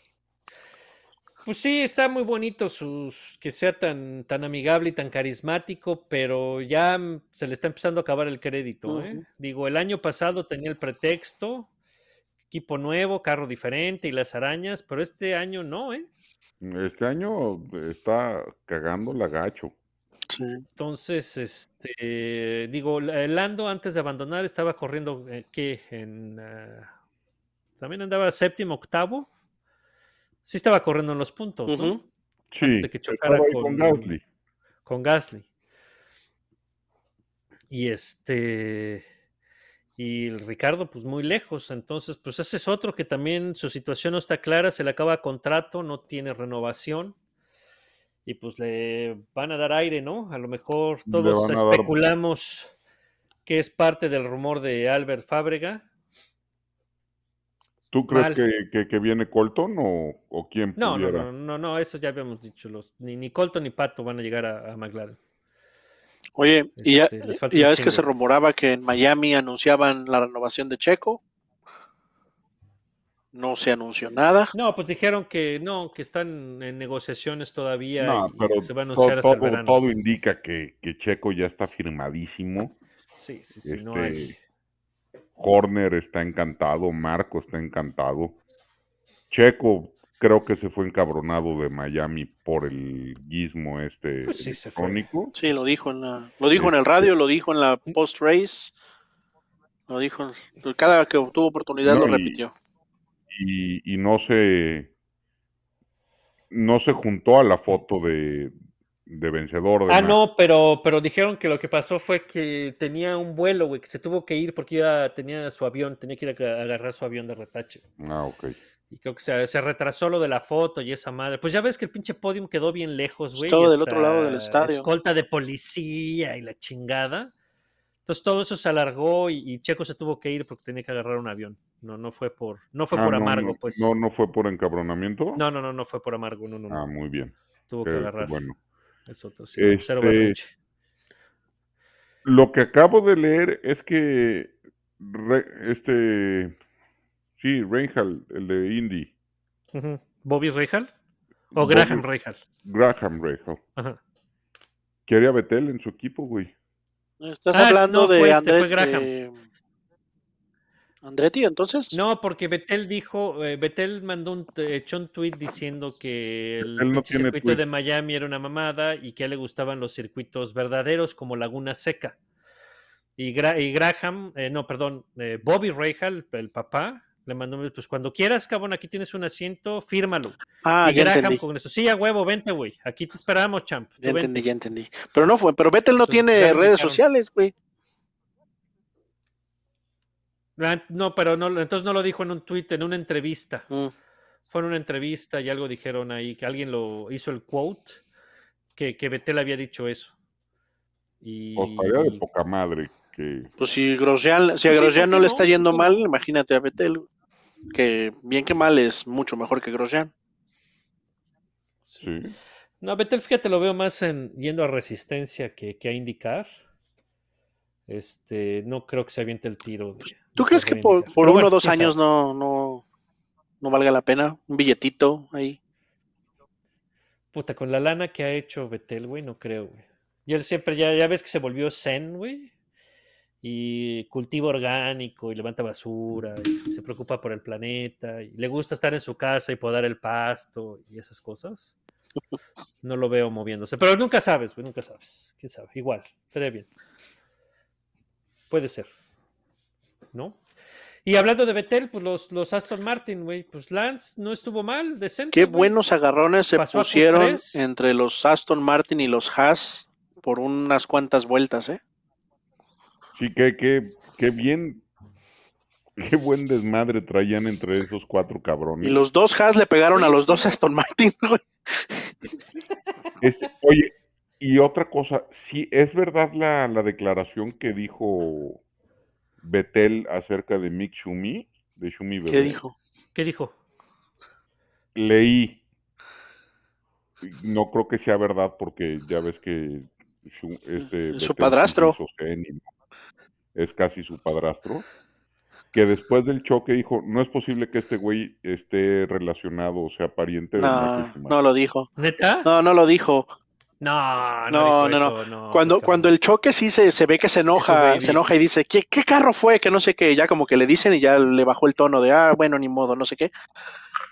Pues sí, está muy bonito sus, que sea tan, tan amigable y tan carismático, pero ya mm, se le está empezando a acabar el crédito. ¿eh? Digo, el año pasado tenía el pretexto, equipo nuevo, carro diferente y las arañas, pero este año no, ¿eh? Este año está cagando la gacho. Sí. Entonces, este, digo, la- Lando antes de abandonar estaba corriendo, eh, ¿qué? En, ah, también andaba séptimo, octavo. Sí estaba corriendo en los puntos. Sí, Antes de que chocara con- con Gasly. Con Gasly. Y este, Y el Ricardo, pues muy lejos. Entonces, pues ese es otro que también su situación no está clara, se le acaba contrato, no tiene renovación. Y pues le van a dar aire, ¿no? A lo mejor todos dar- especulamos que es parte del rumor de Albert Fábrega. ¿Tú crees que, que- que viene Colton o, o quién No, no, pudiera? no, no, no, eso ya habíamos dicho. Los, ni, ni Colton ni Pato van a llegar a, a McLaren. Oye, y ya, Este, y ya ves que se rumoraba que en Miami anunciaban la renovación de Checo. No se anunció nada. No, pues dijeron que no, que están en negociaciones todavía No, y pero que se va a anunciar hasta el todo, verano. todo indica que, que Checo ya está firmadísimo. Sí, sí, sí, no hay. Este, Horner está encantado, Marco está encantado. Checo creo que se fue encabronado de Miami por el guismo este Pues sí, se fue. electrónico. Sí, lo dijo en la, lo dijo en el radio, lo dijo en la post race, lo dijo cada que tuvo oportunidad No, lo y- repitió. y, y no se no se juntó a la foto de, de vencedor de Ah, no, pero, pero dijeron que lo que pasó fue que tenía un vuelo, güey, que se tuvo que ir porque iba, tenía su avión, tenía que ir a agarrar su avión de retache. Ah, ok. Y creo que se, se retrasó lo de la foto y esa madre. Pues ya ves que el pinche podium quedó bien lejos, güey. Estaba y del otro lado del estadio. Escolta de policía y la chingada. Entonces todo eso se alargó y, y Checo se tuvo que ir porque tenía que agarrar un avión. No, no fue por, no fue Ah, por no, amargo, no, pues. No, no fue por encabronamiento. No, no, no, no fue por amargo, no, no, no. Ah, muy bien. tuvo que qué agarrar. bueno. Es otro, sí, no, cero Este. Lo que acabo de leer es que Re- este sí, Reinhardt, el de Indy. ¿Bobby Rahal? ¿O Bobby- Graham Rahal? Graham Reinhardt, Ajá. quería Betel en su equipo, güey. ¿Estás Ah, hablando no, fue de este, fue? Graham. de- Andretti, entonces? No, porque Betel dijo, eh, Betel mandó un, t- echó un tweet diciendo que el Betel no circuito tweet. de Miami era una mamada y que a él le gustaban los circuitos verdaderos como Laguna Seca. Y, Gra- y Graham, eh, no, perdón, eh, Bobby Rahal, el papá, le mandó, pues cuando quieras, cabrón, aquí tienes un asiento, fírmalo. Ah, y ya Graham entendí. con eso, sí, a huevo, vente, güey, aquí te esperamos, champ. Ya entendí, vente". ya entendí. Pero no fue, pero Vettel no Entonces, tiene redes sociales, güey. No, pero no, entonces no lo dijo en un tweet, en una entrevista. Mm. Fue en una entrevista y algo dijeron ahí, que alguien lo hizo el quote, que, que Betel había dicho eso. Y, O estaría de poca madre que Pues si Grosjean, si a sí, Grosjean ¿por no qué le no? está yendo ¿Por qué mal, imagínate a Vettel. Que bien que mal es mucho mejor que Grosjean. sí. No, Betel, fíjate, lo veo más en yendo a resistencia que, que a indicar. Este, no creo que se aviente el tiro. ¿Tú crees que correr por, uno o bueno, dos años no, no, no valga la pena? Un billetito ahí. Puta, con la lana que ha hecho Betel, güey, no creo, güey. Y él siempre, ya, ya ves que se volvió zen, güey. Y cultiva orgánico y levanta basura y se preocupa por el planeta y le gusta estar en su casa y podar el pasto y esas cosas. [laughs] No lo veo moviéndose. Pero nunca sabes, güey, nunca sabes. ¿Quién sabe? Igual, estaría bien. Puede ser. ¿No? Y hablando de Betel, pues los, los Aston Martin, güey, pues Lance no estuvo mal, decente. Qué güey. buenos agarrones se Pasó pusieron Q3. entre los Aston Martin y los Haas por unas cuantas vueltas, ¿eh? Sí, que, que, que bien, qué buen desmadre traían entre esos cuatro cabrones. Y los dos Haas le pegaron Sí, a los sí. dos Aston Martin, [laughs] güey. Este, oye, y otra cosa, sí, es verdad la, la declaración que dijo Betel acerca de Mick Schumi, de Schumi Bebé. ¿Qué dijo? ¿Qué dijo? Leí, no creo que sea verdad porque ya ves que este Es su padrastro. es casi su padrastro. Que después del choque dijo, no es posible que este güey esté relacionado o sea pariente de No, Michael Schumacher". no lo dijo. ¿Neta? No, no lo dijo. No, no, No, no, no. eso, no, Cuando, cuando el choque sí se, se ve que se enoja, se enoja y dice, ¿qué, qué carro fue? Que no sé qué, ya como que le dicen y ya le bajó el tono de, ah, bueno, ni modo, no sé qué.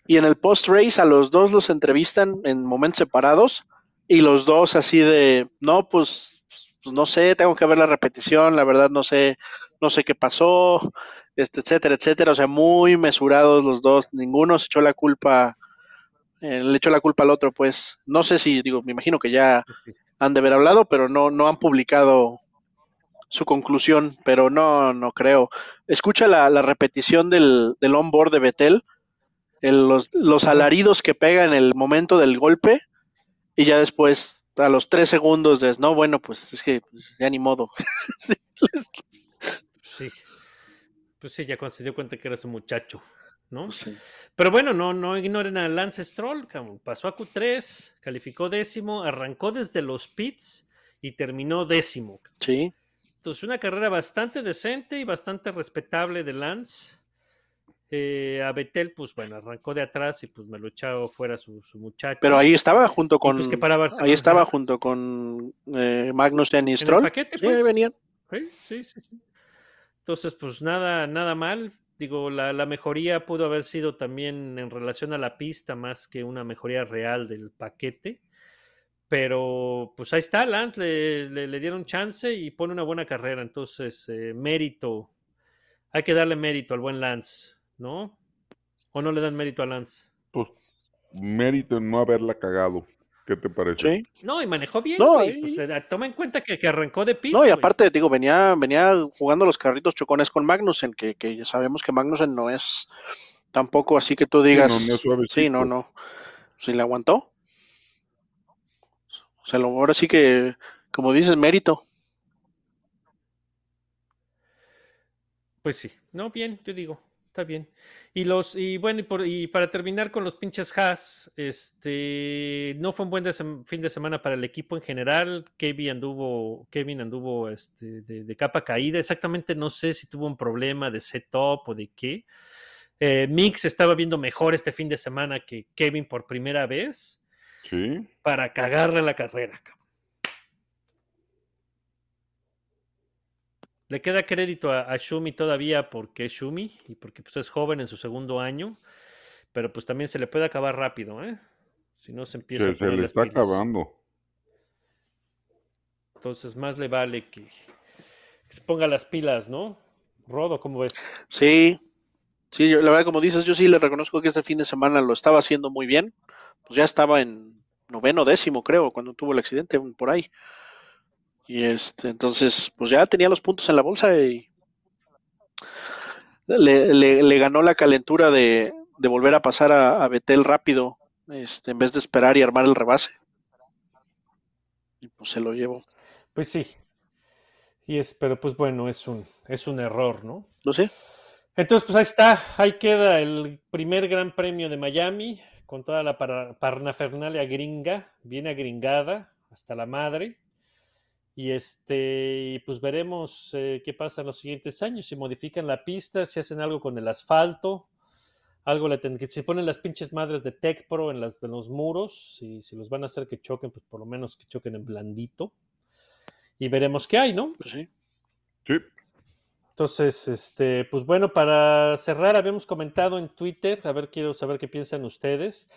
Y en el post-race a los dos los entrevistan en momentos separados y los dos así de, no, pues, pues, no sé, tengo que ver la repetición, la verdad no sé, no sé qué pasó, este, etcétera, etcétera. O sea, muy mesurados los dos, ninguno se echó la culpa, eh, le echó la culpa al otro, pues, no sé si, digo, me imagino que ya han de haber hablado, pero no, no han publicado su conclusión, pero no, no creo. Escucha la, la repetición del, del on-board de Betel, el- los, los alaridos que pega en el momento del golpe, y ya después, a los tres segundos, de no, bueno, pues es que pues, ya ni modo. [laughs] Sí. Pues sí, ya cuando se dio cuenta que era su muchacho, ¿no? Pues sí. Pero bueno, no, no ignoren a Lance Stroll, cabrón. pasó a Q3, calificó décimo, arrancó desde los pits y terminó décimo. Sí, Entonces, una carrera bastante decente y bastante respetable de Lance. Eh, a Betel, pues bueno, arrancó de atrás y pues me lo echó fuera su, su muchacho. pero ahí estaba junto con, pues que para ahí estaba junto con eh, Magnussen y En el Stroll. paquete, Sí, ahí pues. venían. Sí, sí, sí, sí. Entonces, pues nada, nada mal. Digo, la, la mejoría pudo haber sido también en relación a la pista más que una mejoría real del paquete. Pero pues ahí está, Lance, le, le- dieron chance y pone una buena carrera. Entonces, eh, mérito. Hay que darle mérito al buen Lance, ¿no? ¿O no le dan mérito a Lance? Pues mérito en no haberla cagado. ¿Qué te parece? Sí. No, y manejó bien, No, güey. y- Pues, eh, toma en cuenta que, que arrancó de pits, No, y güey. aparte, digo, venía, venía jugando los carritos chocones con Magnussen, que, que ya sabemos que Magnussen no es tampoco así que tú digas. no, no es suavecito. sí, no, no. Si le aguantó. O sea, lo- ahora sí que, como dices, mérito. Pues sí, no, bien, yo digo, está bien. Y los, y bueno, y, por- y para terminar con los pinches Haas, este, no fue un buen de fin de semana para el equipo en general. Kevin anduvo, Kevin anduvo este, de, de capa caída. Exactamente no sé si tuvo un problema de setup o de qué. Eh, Mix estaba viendo mejor este fin de semana que Kevin por primera vez Sí. para cagarle la carrera. cabrón. Le queda crédito a, a Shumi todavía porque es Shumi y porque pues, es joven en su segundo año, pero pues también se le puede acabar rápido, ¿eh? Si no se empieza Se, a se le está pilas. acabando. Entonces más le vale que, que se ponga las pilas, ¿no? Rodo, ¿cómo ves? Sí, sí, yo, la verdad, como dices, yo sí le reconozco que este fin de semana lo estaba haciendo muy bien. Pues ya estaba en noveno, décimo, creo, cuando tuvo el accidente por ahí. Y este, entonces, pues ya tenía los puntos en la bolsa y le, le- le ganó la calentura de, de volver a pasar a, a Betel rápido, este, en vez de esperar y armar el rebase. Y pues se lo llevó. Pues sí. Y es, pero pues bueno, es un, es un error, ¿no? No sé. Entonces, pues ahí está, ahí queda el primer Gran Premio de Miami, con toda la para- parnafernalia gringa, bien agringada, hasta la madre. Y este, y pues veremos eh, qué pasa en los siguientes años, si modifican la pista, si hacen algo con el asfalto, algo le ten- que si ponen las pinches madres de Tech Pro en, las, en los muros, si, si los van a hacer que choquen, pues por lo menos que choquen en blandito. Y veremos qué hay, ¿no? Pues sí. Sí. Entonces, este, pues bueno, para cerrar, habíamos comentado en Twitter, a ver, quiero saber qué piensan ustedes.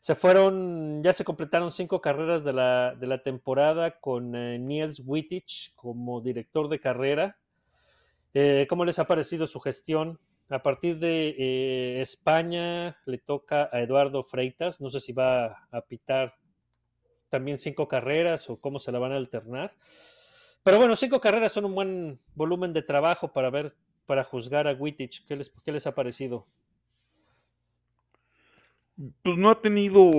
Se fueron, ya se completaron cinco carreras de la, de la temporada con eh, Niels Wittich como director de carrera. Eh, ¿Cómo les ha parecido su gestión? A partir de eh, España le toca a Eduardo Freitas. No sé si va a pitar también cinco carreras o cómo se la van a alternar. Pero bueno, cinco carreras son un buen volumen de trabajo para ver, para juzgar a Wittich. ¿Qué les, qué les ha parecido? Pues no ha tenido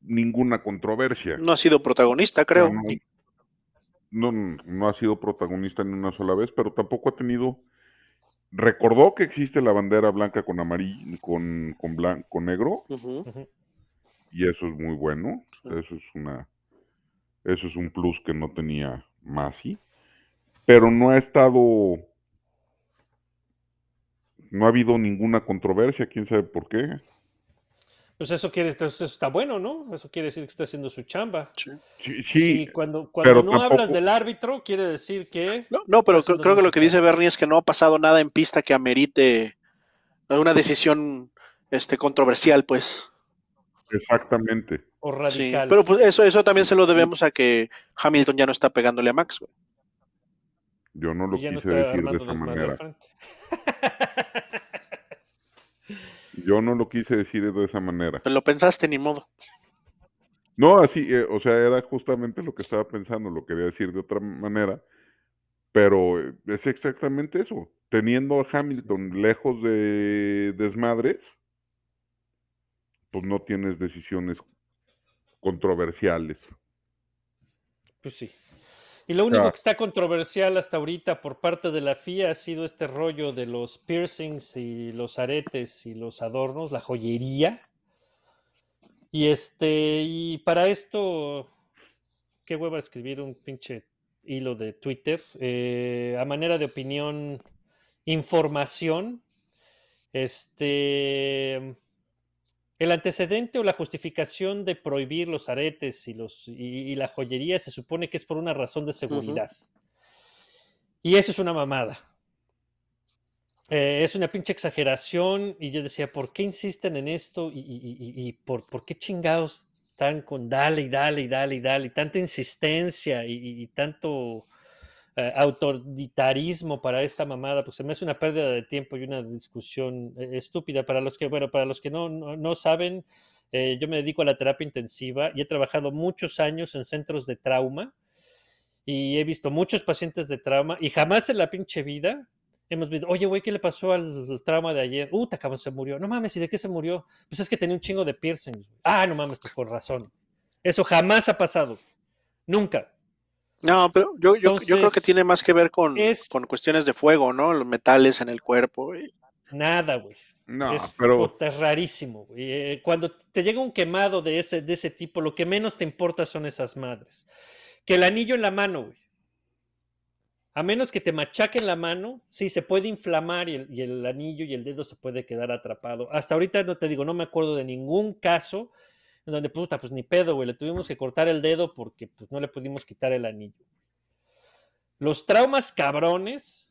ninguna controversia. No ha sido protagonista, creo. No, no, no- ha sido protagonista ni una sola vez, pero tampoco ha tenido. Recordó que existe la bandera blanca con amarillo, con, con, blan- con negro, y eso es muy bueno. Sí. Eso es una, eso es un plus que no tenía Masi. Pero no ha estado, no ha habido ninguna controversia, quién sabe por qué. Pues eso quiere, eso está bueno, ¿no? Eso quiere decir que está haciendo su chamba. Sí. Sí, Sí, sí, cuando, cuando pero no tampoco- hablas del árbitro, quiere decir que No, no, pero creo, que lo que dice. Bernie es que no ha pasado nada en pista que amerite una decisión este, controversial, pues. exactamente. o Sí, radical. pero pues eso, eso también se lo debemos a que Hamilton ya no está pegándole a Max. güey. Yo no lo y ya no quise está decir de esa manera. [laughs] Yo no lo quise decir de esa manera. Pero lo pensaste, ni modo. No, así, eh, o sea, era justamente lo que estaba pensando, lo quería decir de otra manera, Pero eh, es exactamente eso. Teniendo a Hamilton lejos de desmadres, pues no tienes decisiones controversiales. Pues sí. Y lo único sea- que está controversial hasta ahorita por parte de la FIA ha sido este rollo de los piercings y los aretes y los adornos, la joyería. Y este, y para esto, qué hueva escribir un pinche hilo de Twitter. eh, a manera de opinión, información. Este. El antecedente o la justificación de prohibir los aretes y, los, y, y la joyería se supone que es por una razón de seguridad. Y eso es una mamada. Eh, es una pinche exageración. Y yo decía, ¿por qué insisten en esto? ¿Y, y- y- y por, por qué chingados están con dale y dale y dale y dale? Y tanta insistencia y tanto eh, autoritarismo para esta mamada, pues se me hace una pérdida de tiempo y una discusión eh, estúpida. Para los que, bueno, para los que no, no, no saben, eh, yo me dedico a la terapia intensiva y he trabajado muchos años en centros de trauma y he visto muchos pacientes de trauma y jamás en la pinche vida hemos visto, oye, güey, ¿qué le pasó al trauma de ayer? Uh, cabrón, se murió. No mames, ¿y de qué se murió? Pues es que tenía un chingo de piercings. Ah, no mames, pues con razón. Eso jamás ha pasado. Nunca. No, pero yo, yo, yo creo que tiene más que ver con, es- con cuestiones de fuego, ¿no? Los metales en el cuerpo. Nada, güey. No, es, pero puta, es rarísimo. güey. Eh, cuando te llega un quemado de ese, de ese tipo, lo que menos te importa son esas madres. Que el anillo en la mano, güey. A menos que te machaquen la mano, sí, se puede inflamar y el, y el anillo y el dedo se puede quedar atrapado. Hasta ahorita no te digo, no me acuerdo de ningún caso en donde, puta, pues ni pedo, güey, le tuvimos que cortar el dedo porque pues, no le pudimos quitar el anillo. Los traumas cabrones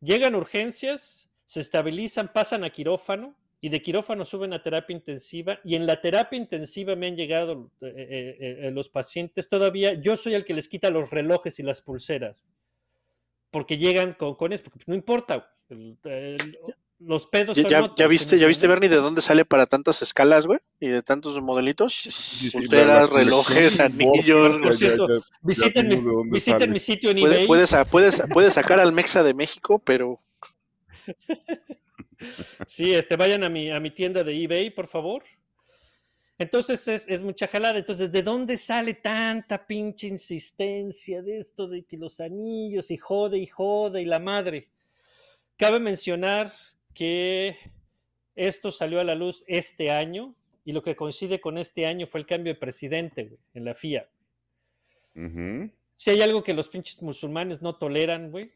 llegan urgencias, se estabilizan, pasan a quirófano y de quirófano suben a terapia intensiva y en la terapia intensiva me han llegado eh, eh, eh, los pacientes todavía, yo soy el que les quita los relojes y las pulseras porque llegan con, con porque no importa, los pedos ¿Ya, son ya, otros, ya ¿sí viste, ya viste? Bernie, de dónde sale para tantas escalas, güey? Y de tantos modelitos. sí, Pulseras, la relojes, anillos, ya- Por ya- cierto, Visiten, mi, visiten mi sitio en eBay. puedes, puedes, puedes sacar al Mexa de México, pero [laughs] Sí, este, vayan a mi, a mi tienda de eBay, por favor. Entonces es, es mucha jalada. Entonces, ¿de dónde sale tanta pinche insistencia de esto de que los anillos y jode y jode y la madre? Cabe mencionar que esto salió a la luz este año y lo que coincide con este año fue el cambio de presidente güey, en la FIA. Si hay algo que los pinches musulmanes no toleran, güey,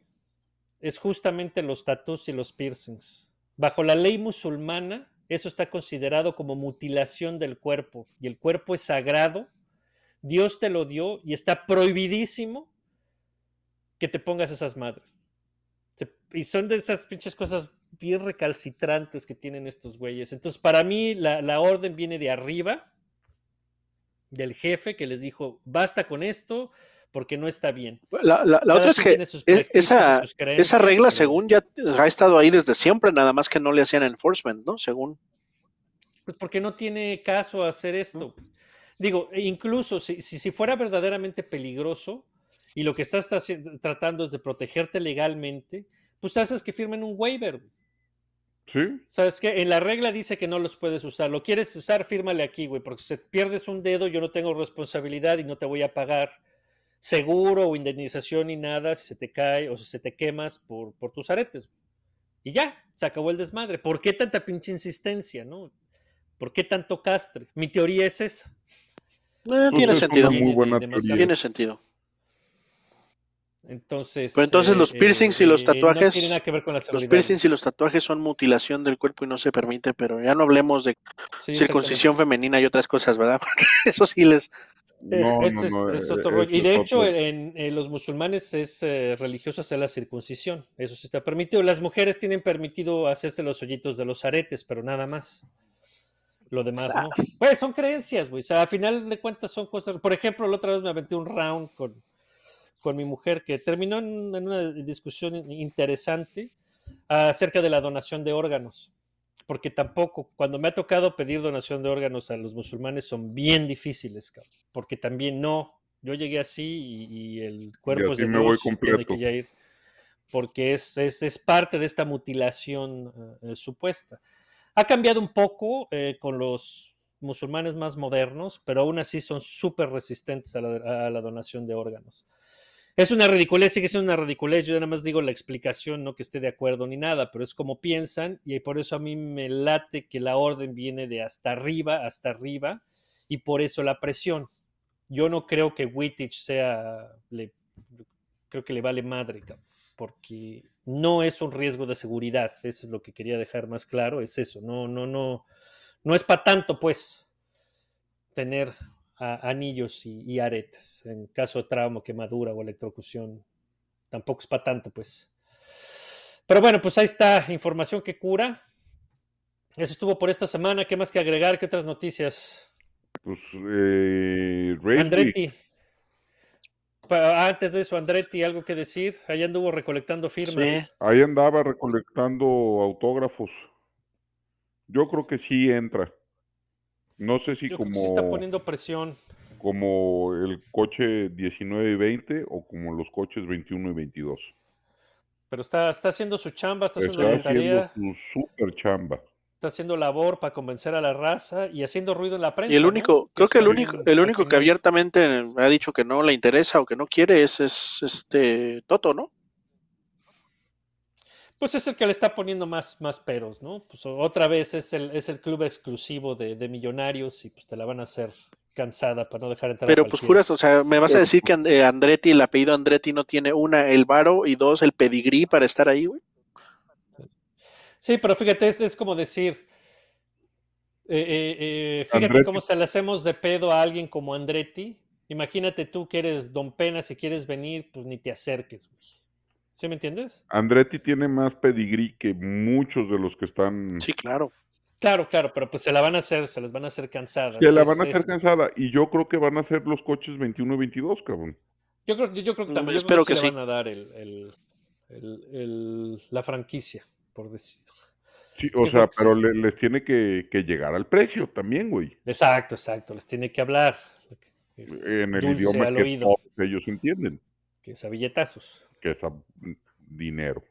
es justamente los tatús y los piercings. Bajo la ley musulmana, eso está considerado como mutilación del cuerpo y el cuerpo es sagrado. Dios te lo dio y está prohibidísimo que te pongas esas madres. Y son de esas pinches cosas bien recalcitrantes que tienen estos güeyes. Entonces, para mí, la, la orden viene de arriba, del jefe que les dijo, basta con esto porque no está bien. la, la- la Cada otra es que esa, creencias, esa regla, pero- según ya ha estado ahí desde siempre, nada más que no le hacían enforcement, ¿no? Según. Pues porque no tiene caso hacer esto. Digo, e incluso si, si, si fuera verdaderamente peligroso y lo que estás tratando es de protegerte legalmente, pues haces que firmen un waiver. Sí, ¿Sabes qué? En la regla dice que no los puedes usar. Lo quieres usar, fírmale aquí, güey, porque si pierdes un dedo, yo no tengo responsabilidad y no te voy a pagar seguro o indemnización ni nada si se te cae o si se te quemas por, por tus aretes. Y ya, se acabó el desmadre. ¿Por qué tanta pinche insistencia, no? ¿Por qué tanto castre? Mi teoría es esa. Eh, tiene sentido. muy buena teoría. Tiene sentido. Entonces. Pero entonces los piercings y los No tatuajes- tiene nada que ver con la Los piercings y los tatuajes son mutilación del cuerpo y no se permite, pero ya no hablemos de Sí, circuncisión femenina y otras cosas, ¿verdad? [laughs] Porque eso sí les. no, Ese no, es, no, es eh, otro rollo. ese Y de hecho, en, en los musulmanes es eh, religioso hacer la circuncisión. Eso sí está permitido. Las mujeres tienen permitido hacerse los hoyitos de los aretes, pero nada más. Lo demás no. Pues son creencias, güey. O sea, al final de cuentas son cosas. Por ejemplo, la otra vez me aventé un round con, con mi mujer que terminó en, en una discusión in- interesante acerca de la donación de órganos. Porque tampoco, cuando me ha tocado pedir donación de órganos a los musulmanes, son bien difíciles. Porque también no. Yo llegué así y, y el cuerpo es así de me voy Dios, y tiene que ya ir porque es, es, es parte de esta mutilación eh, eh, supuesta. Ha cambiado un poco eh, con los musulmanes más modernos, pero aún así son súper resistentes a la, a la donación de órganos. Es una ridiculez, sigue siendo una ridiculez. Yo nada más digo la explicación, no que esté de acuerdo ni nada, pero es como piensan y por eso a mí me late que la orden viene de hasta arriba, hasta arriba, y por eso la presión. Yo no creo que Wittich sea, creo que le vale madre, porque no es un riesgo de seguridad. Eso es lo que quería dejar más claro, es eso. No, no, no, no es para tanto, pues, tener anillos y, y aretes. En caso de trauma, quemadura o electrocución, tampoco es para tanto, pues. Pero bueno, pues ahí está, información que cura. Eso estuvo por esta semana. ¿Qué más que agregar? ¿Qué otras noticias? Pues, eh. Andretti. Antes de eso, Andretti, ¿algo que decir? Allá anduvo recolectando firmas. Sí. Ahí andaba recolectando autógrafos. Yo creo que sí entra. No sé si Yo como, sí está poniendo presión. como el coche 19 y 20 o como los coches 21 y 22. Pero está, está haciendo su chamba, está haciendo Está su haciendo tarea, su super chamba. está haciendo labor para convencer a la raza y haciendo ruido en la prensa. Y el ¿no? único, creo que el único, el único que abiertamente ha dicho que no le interesa o que no quiere es, es este Toto, ¿no? Pues es el que le está poniendo más, más peros, ¿no? Pues otra vez es el, es el club exclusivo de, de millonarios y pues te la van a hacer cansada para no dejar entrar a Pero pues juras, o sea, me vas a Pero, decir que And- eh, Andretti, el apellido Andretti no tiene una, el varo y dos, el pedigrí para estar ahí, güey. Sí, pero fíjate, es, es como decir, eh, eh, eh, fíjate Andretti. cómo se le hacemos de pedo a alguien como Andretti. Imagínate tú que eres Don Pena, si quieres venir, pues ni te acerques, güey. ¿Sí me entiendes? Andretti tiene más pedigrí que muchos de los que están. Sí, claro. Claro, claro, pero pues se la van a hacer, se las van a hacer cansadas. que la van a hacer es- cansada. Y yo creo que van a ser los coches 21 y 22, cabrón. Yo creo, yo, yo creo que Mm, también yo creo espero que sí le sí. van a dar el, el- el- el- la franquicia, por decirlo. Sí, o sea, pero sí. le- les tiene que, que llegar al precio también, güey. Exacto, exacto, les tiene que hablar. En el idioma que oído. todos ellos entienden, Que es a billetazos. Que es a- dinero.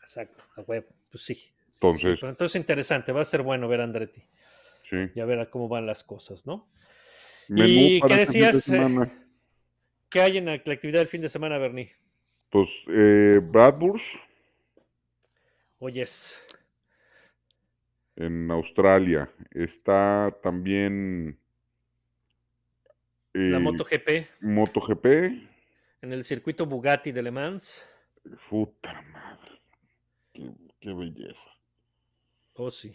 Exacto, a huevo. Pues sí. Sí, Entonces, pero entonces interesante, va a ser bueno ver a Andretti sí. y a ver a cómo van las cosas, ¿no? Menú ¿Y qué de decías, eh? ¿Qué hay en la, la actividad del fin de semana, Bernie? Pues eh, Bradburst Oyes, en Australia. Está también la eh, MotoGP MotoGP. En el circuito Bugatti de Le Mans. Puta madre. Qué, qué belleza. Oh, sí.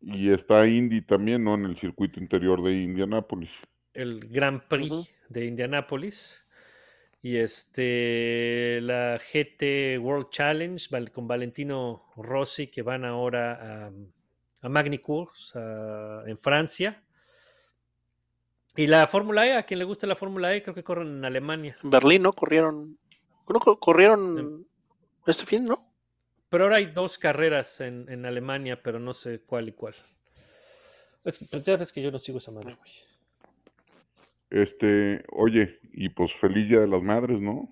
Y está Indy también, ¿no? En el circuito interior de Indianápolis. el Grand Prix de Indianápolis y este la GT World Challenge con Valentino Rossi que van ahora a, a Magny-Cours a- en Francia y la Fórmula E a quien le gusta la Fórmula E creo que corren en Alemania En Berlín, ¿no? Corrieron, ¿no? Co- corrieron este fin, ¿no? pero ahora hay dos carreras en, en Alemania pero no sé cuál y cuál es que, pues ya ves que yo no sigo esa madre güey. Este, oye, y pues feliz Día de las Madres, ¿no?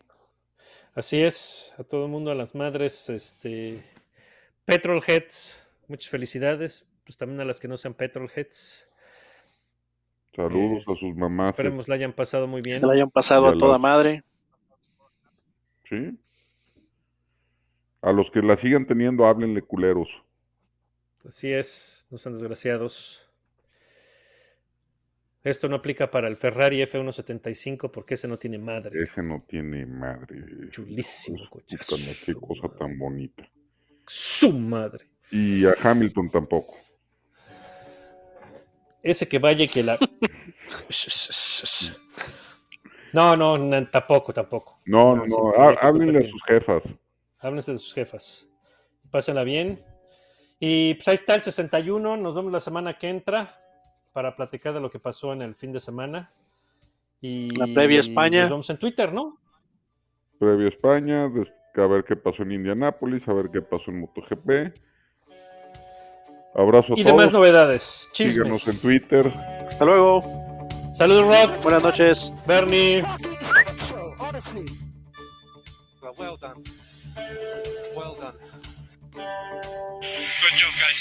Así es, a todo el mundo, a las madres, este, Petrolheads, muchas felicidades, pues también a las que no sean Petrolheads, Saludos Eh, a sus mamás. esperemos la hayan pasado muy bien. Se la hayan pasado a a toda las- madre. Sí. A los que la sigan teniendo, háblenle culeros. Así es, no sean desgraciados. Esto no aplica para el Ferrari F175 porque ese no tiene madre. Ese no tiene madre. Chulísimo coche. qué cosa madre. tan bonita. Su madre. Y a Hamilton tampoco. Ese que vaya y que la... No, no, no, tampoco, tampoco. No, no, no. Háblenle a sus jefas. Háblense de sus jefas. Pásenla bien. Y pues ahí está el 61. Nos vemos la semana que entra para platicar de lo que pasó en el fin de semana. Y La previa España. Nos vemos en Twitter, ¿no? Previa España, des- a ver qué pasó en Indianápolis, a ver qué pasó en MotoGP. Abrazo a Y todos. demás novedades. Síganos en Chismes. Twitter. Hasta luego. Saludos, Rock. Buenas noches. Bernie. Well, well done. Well done. Good job, guys.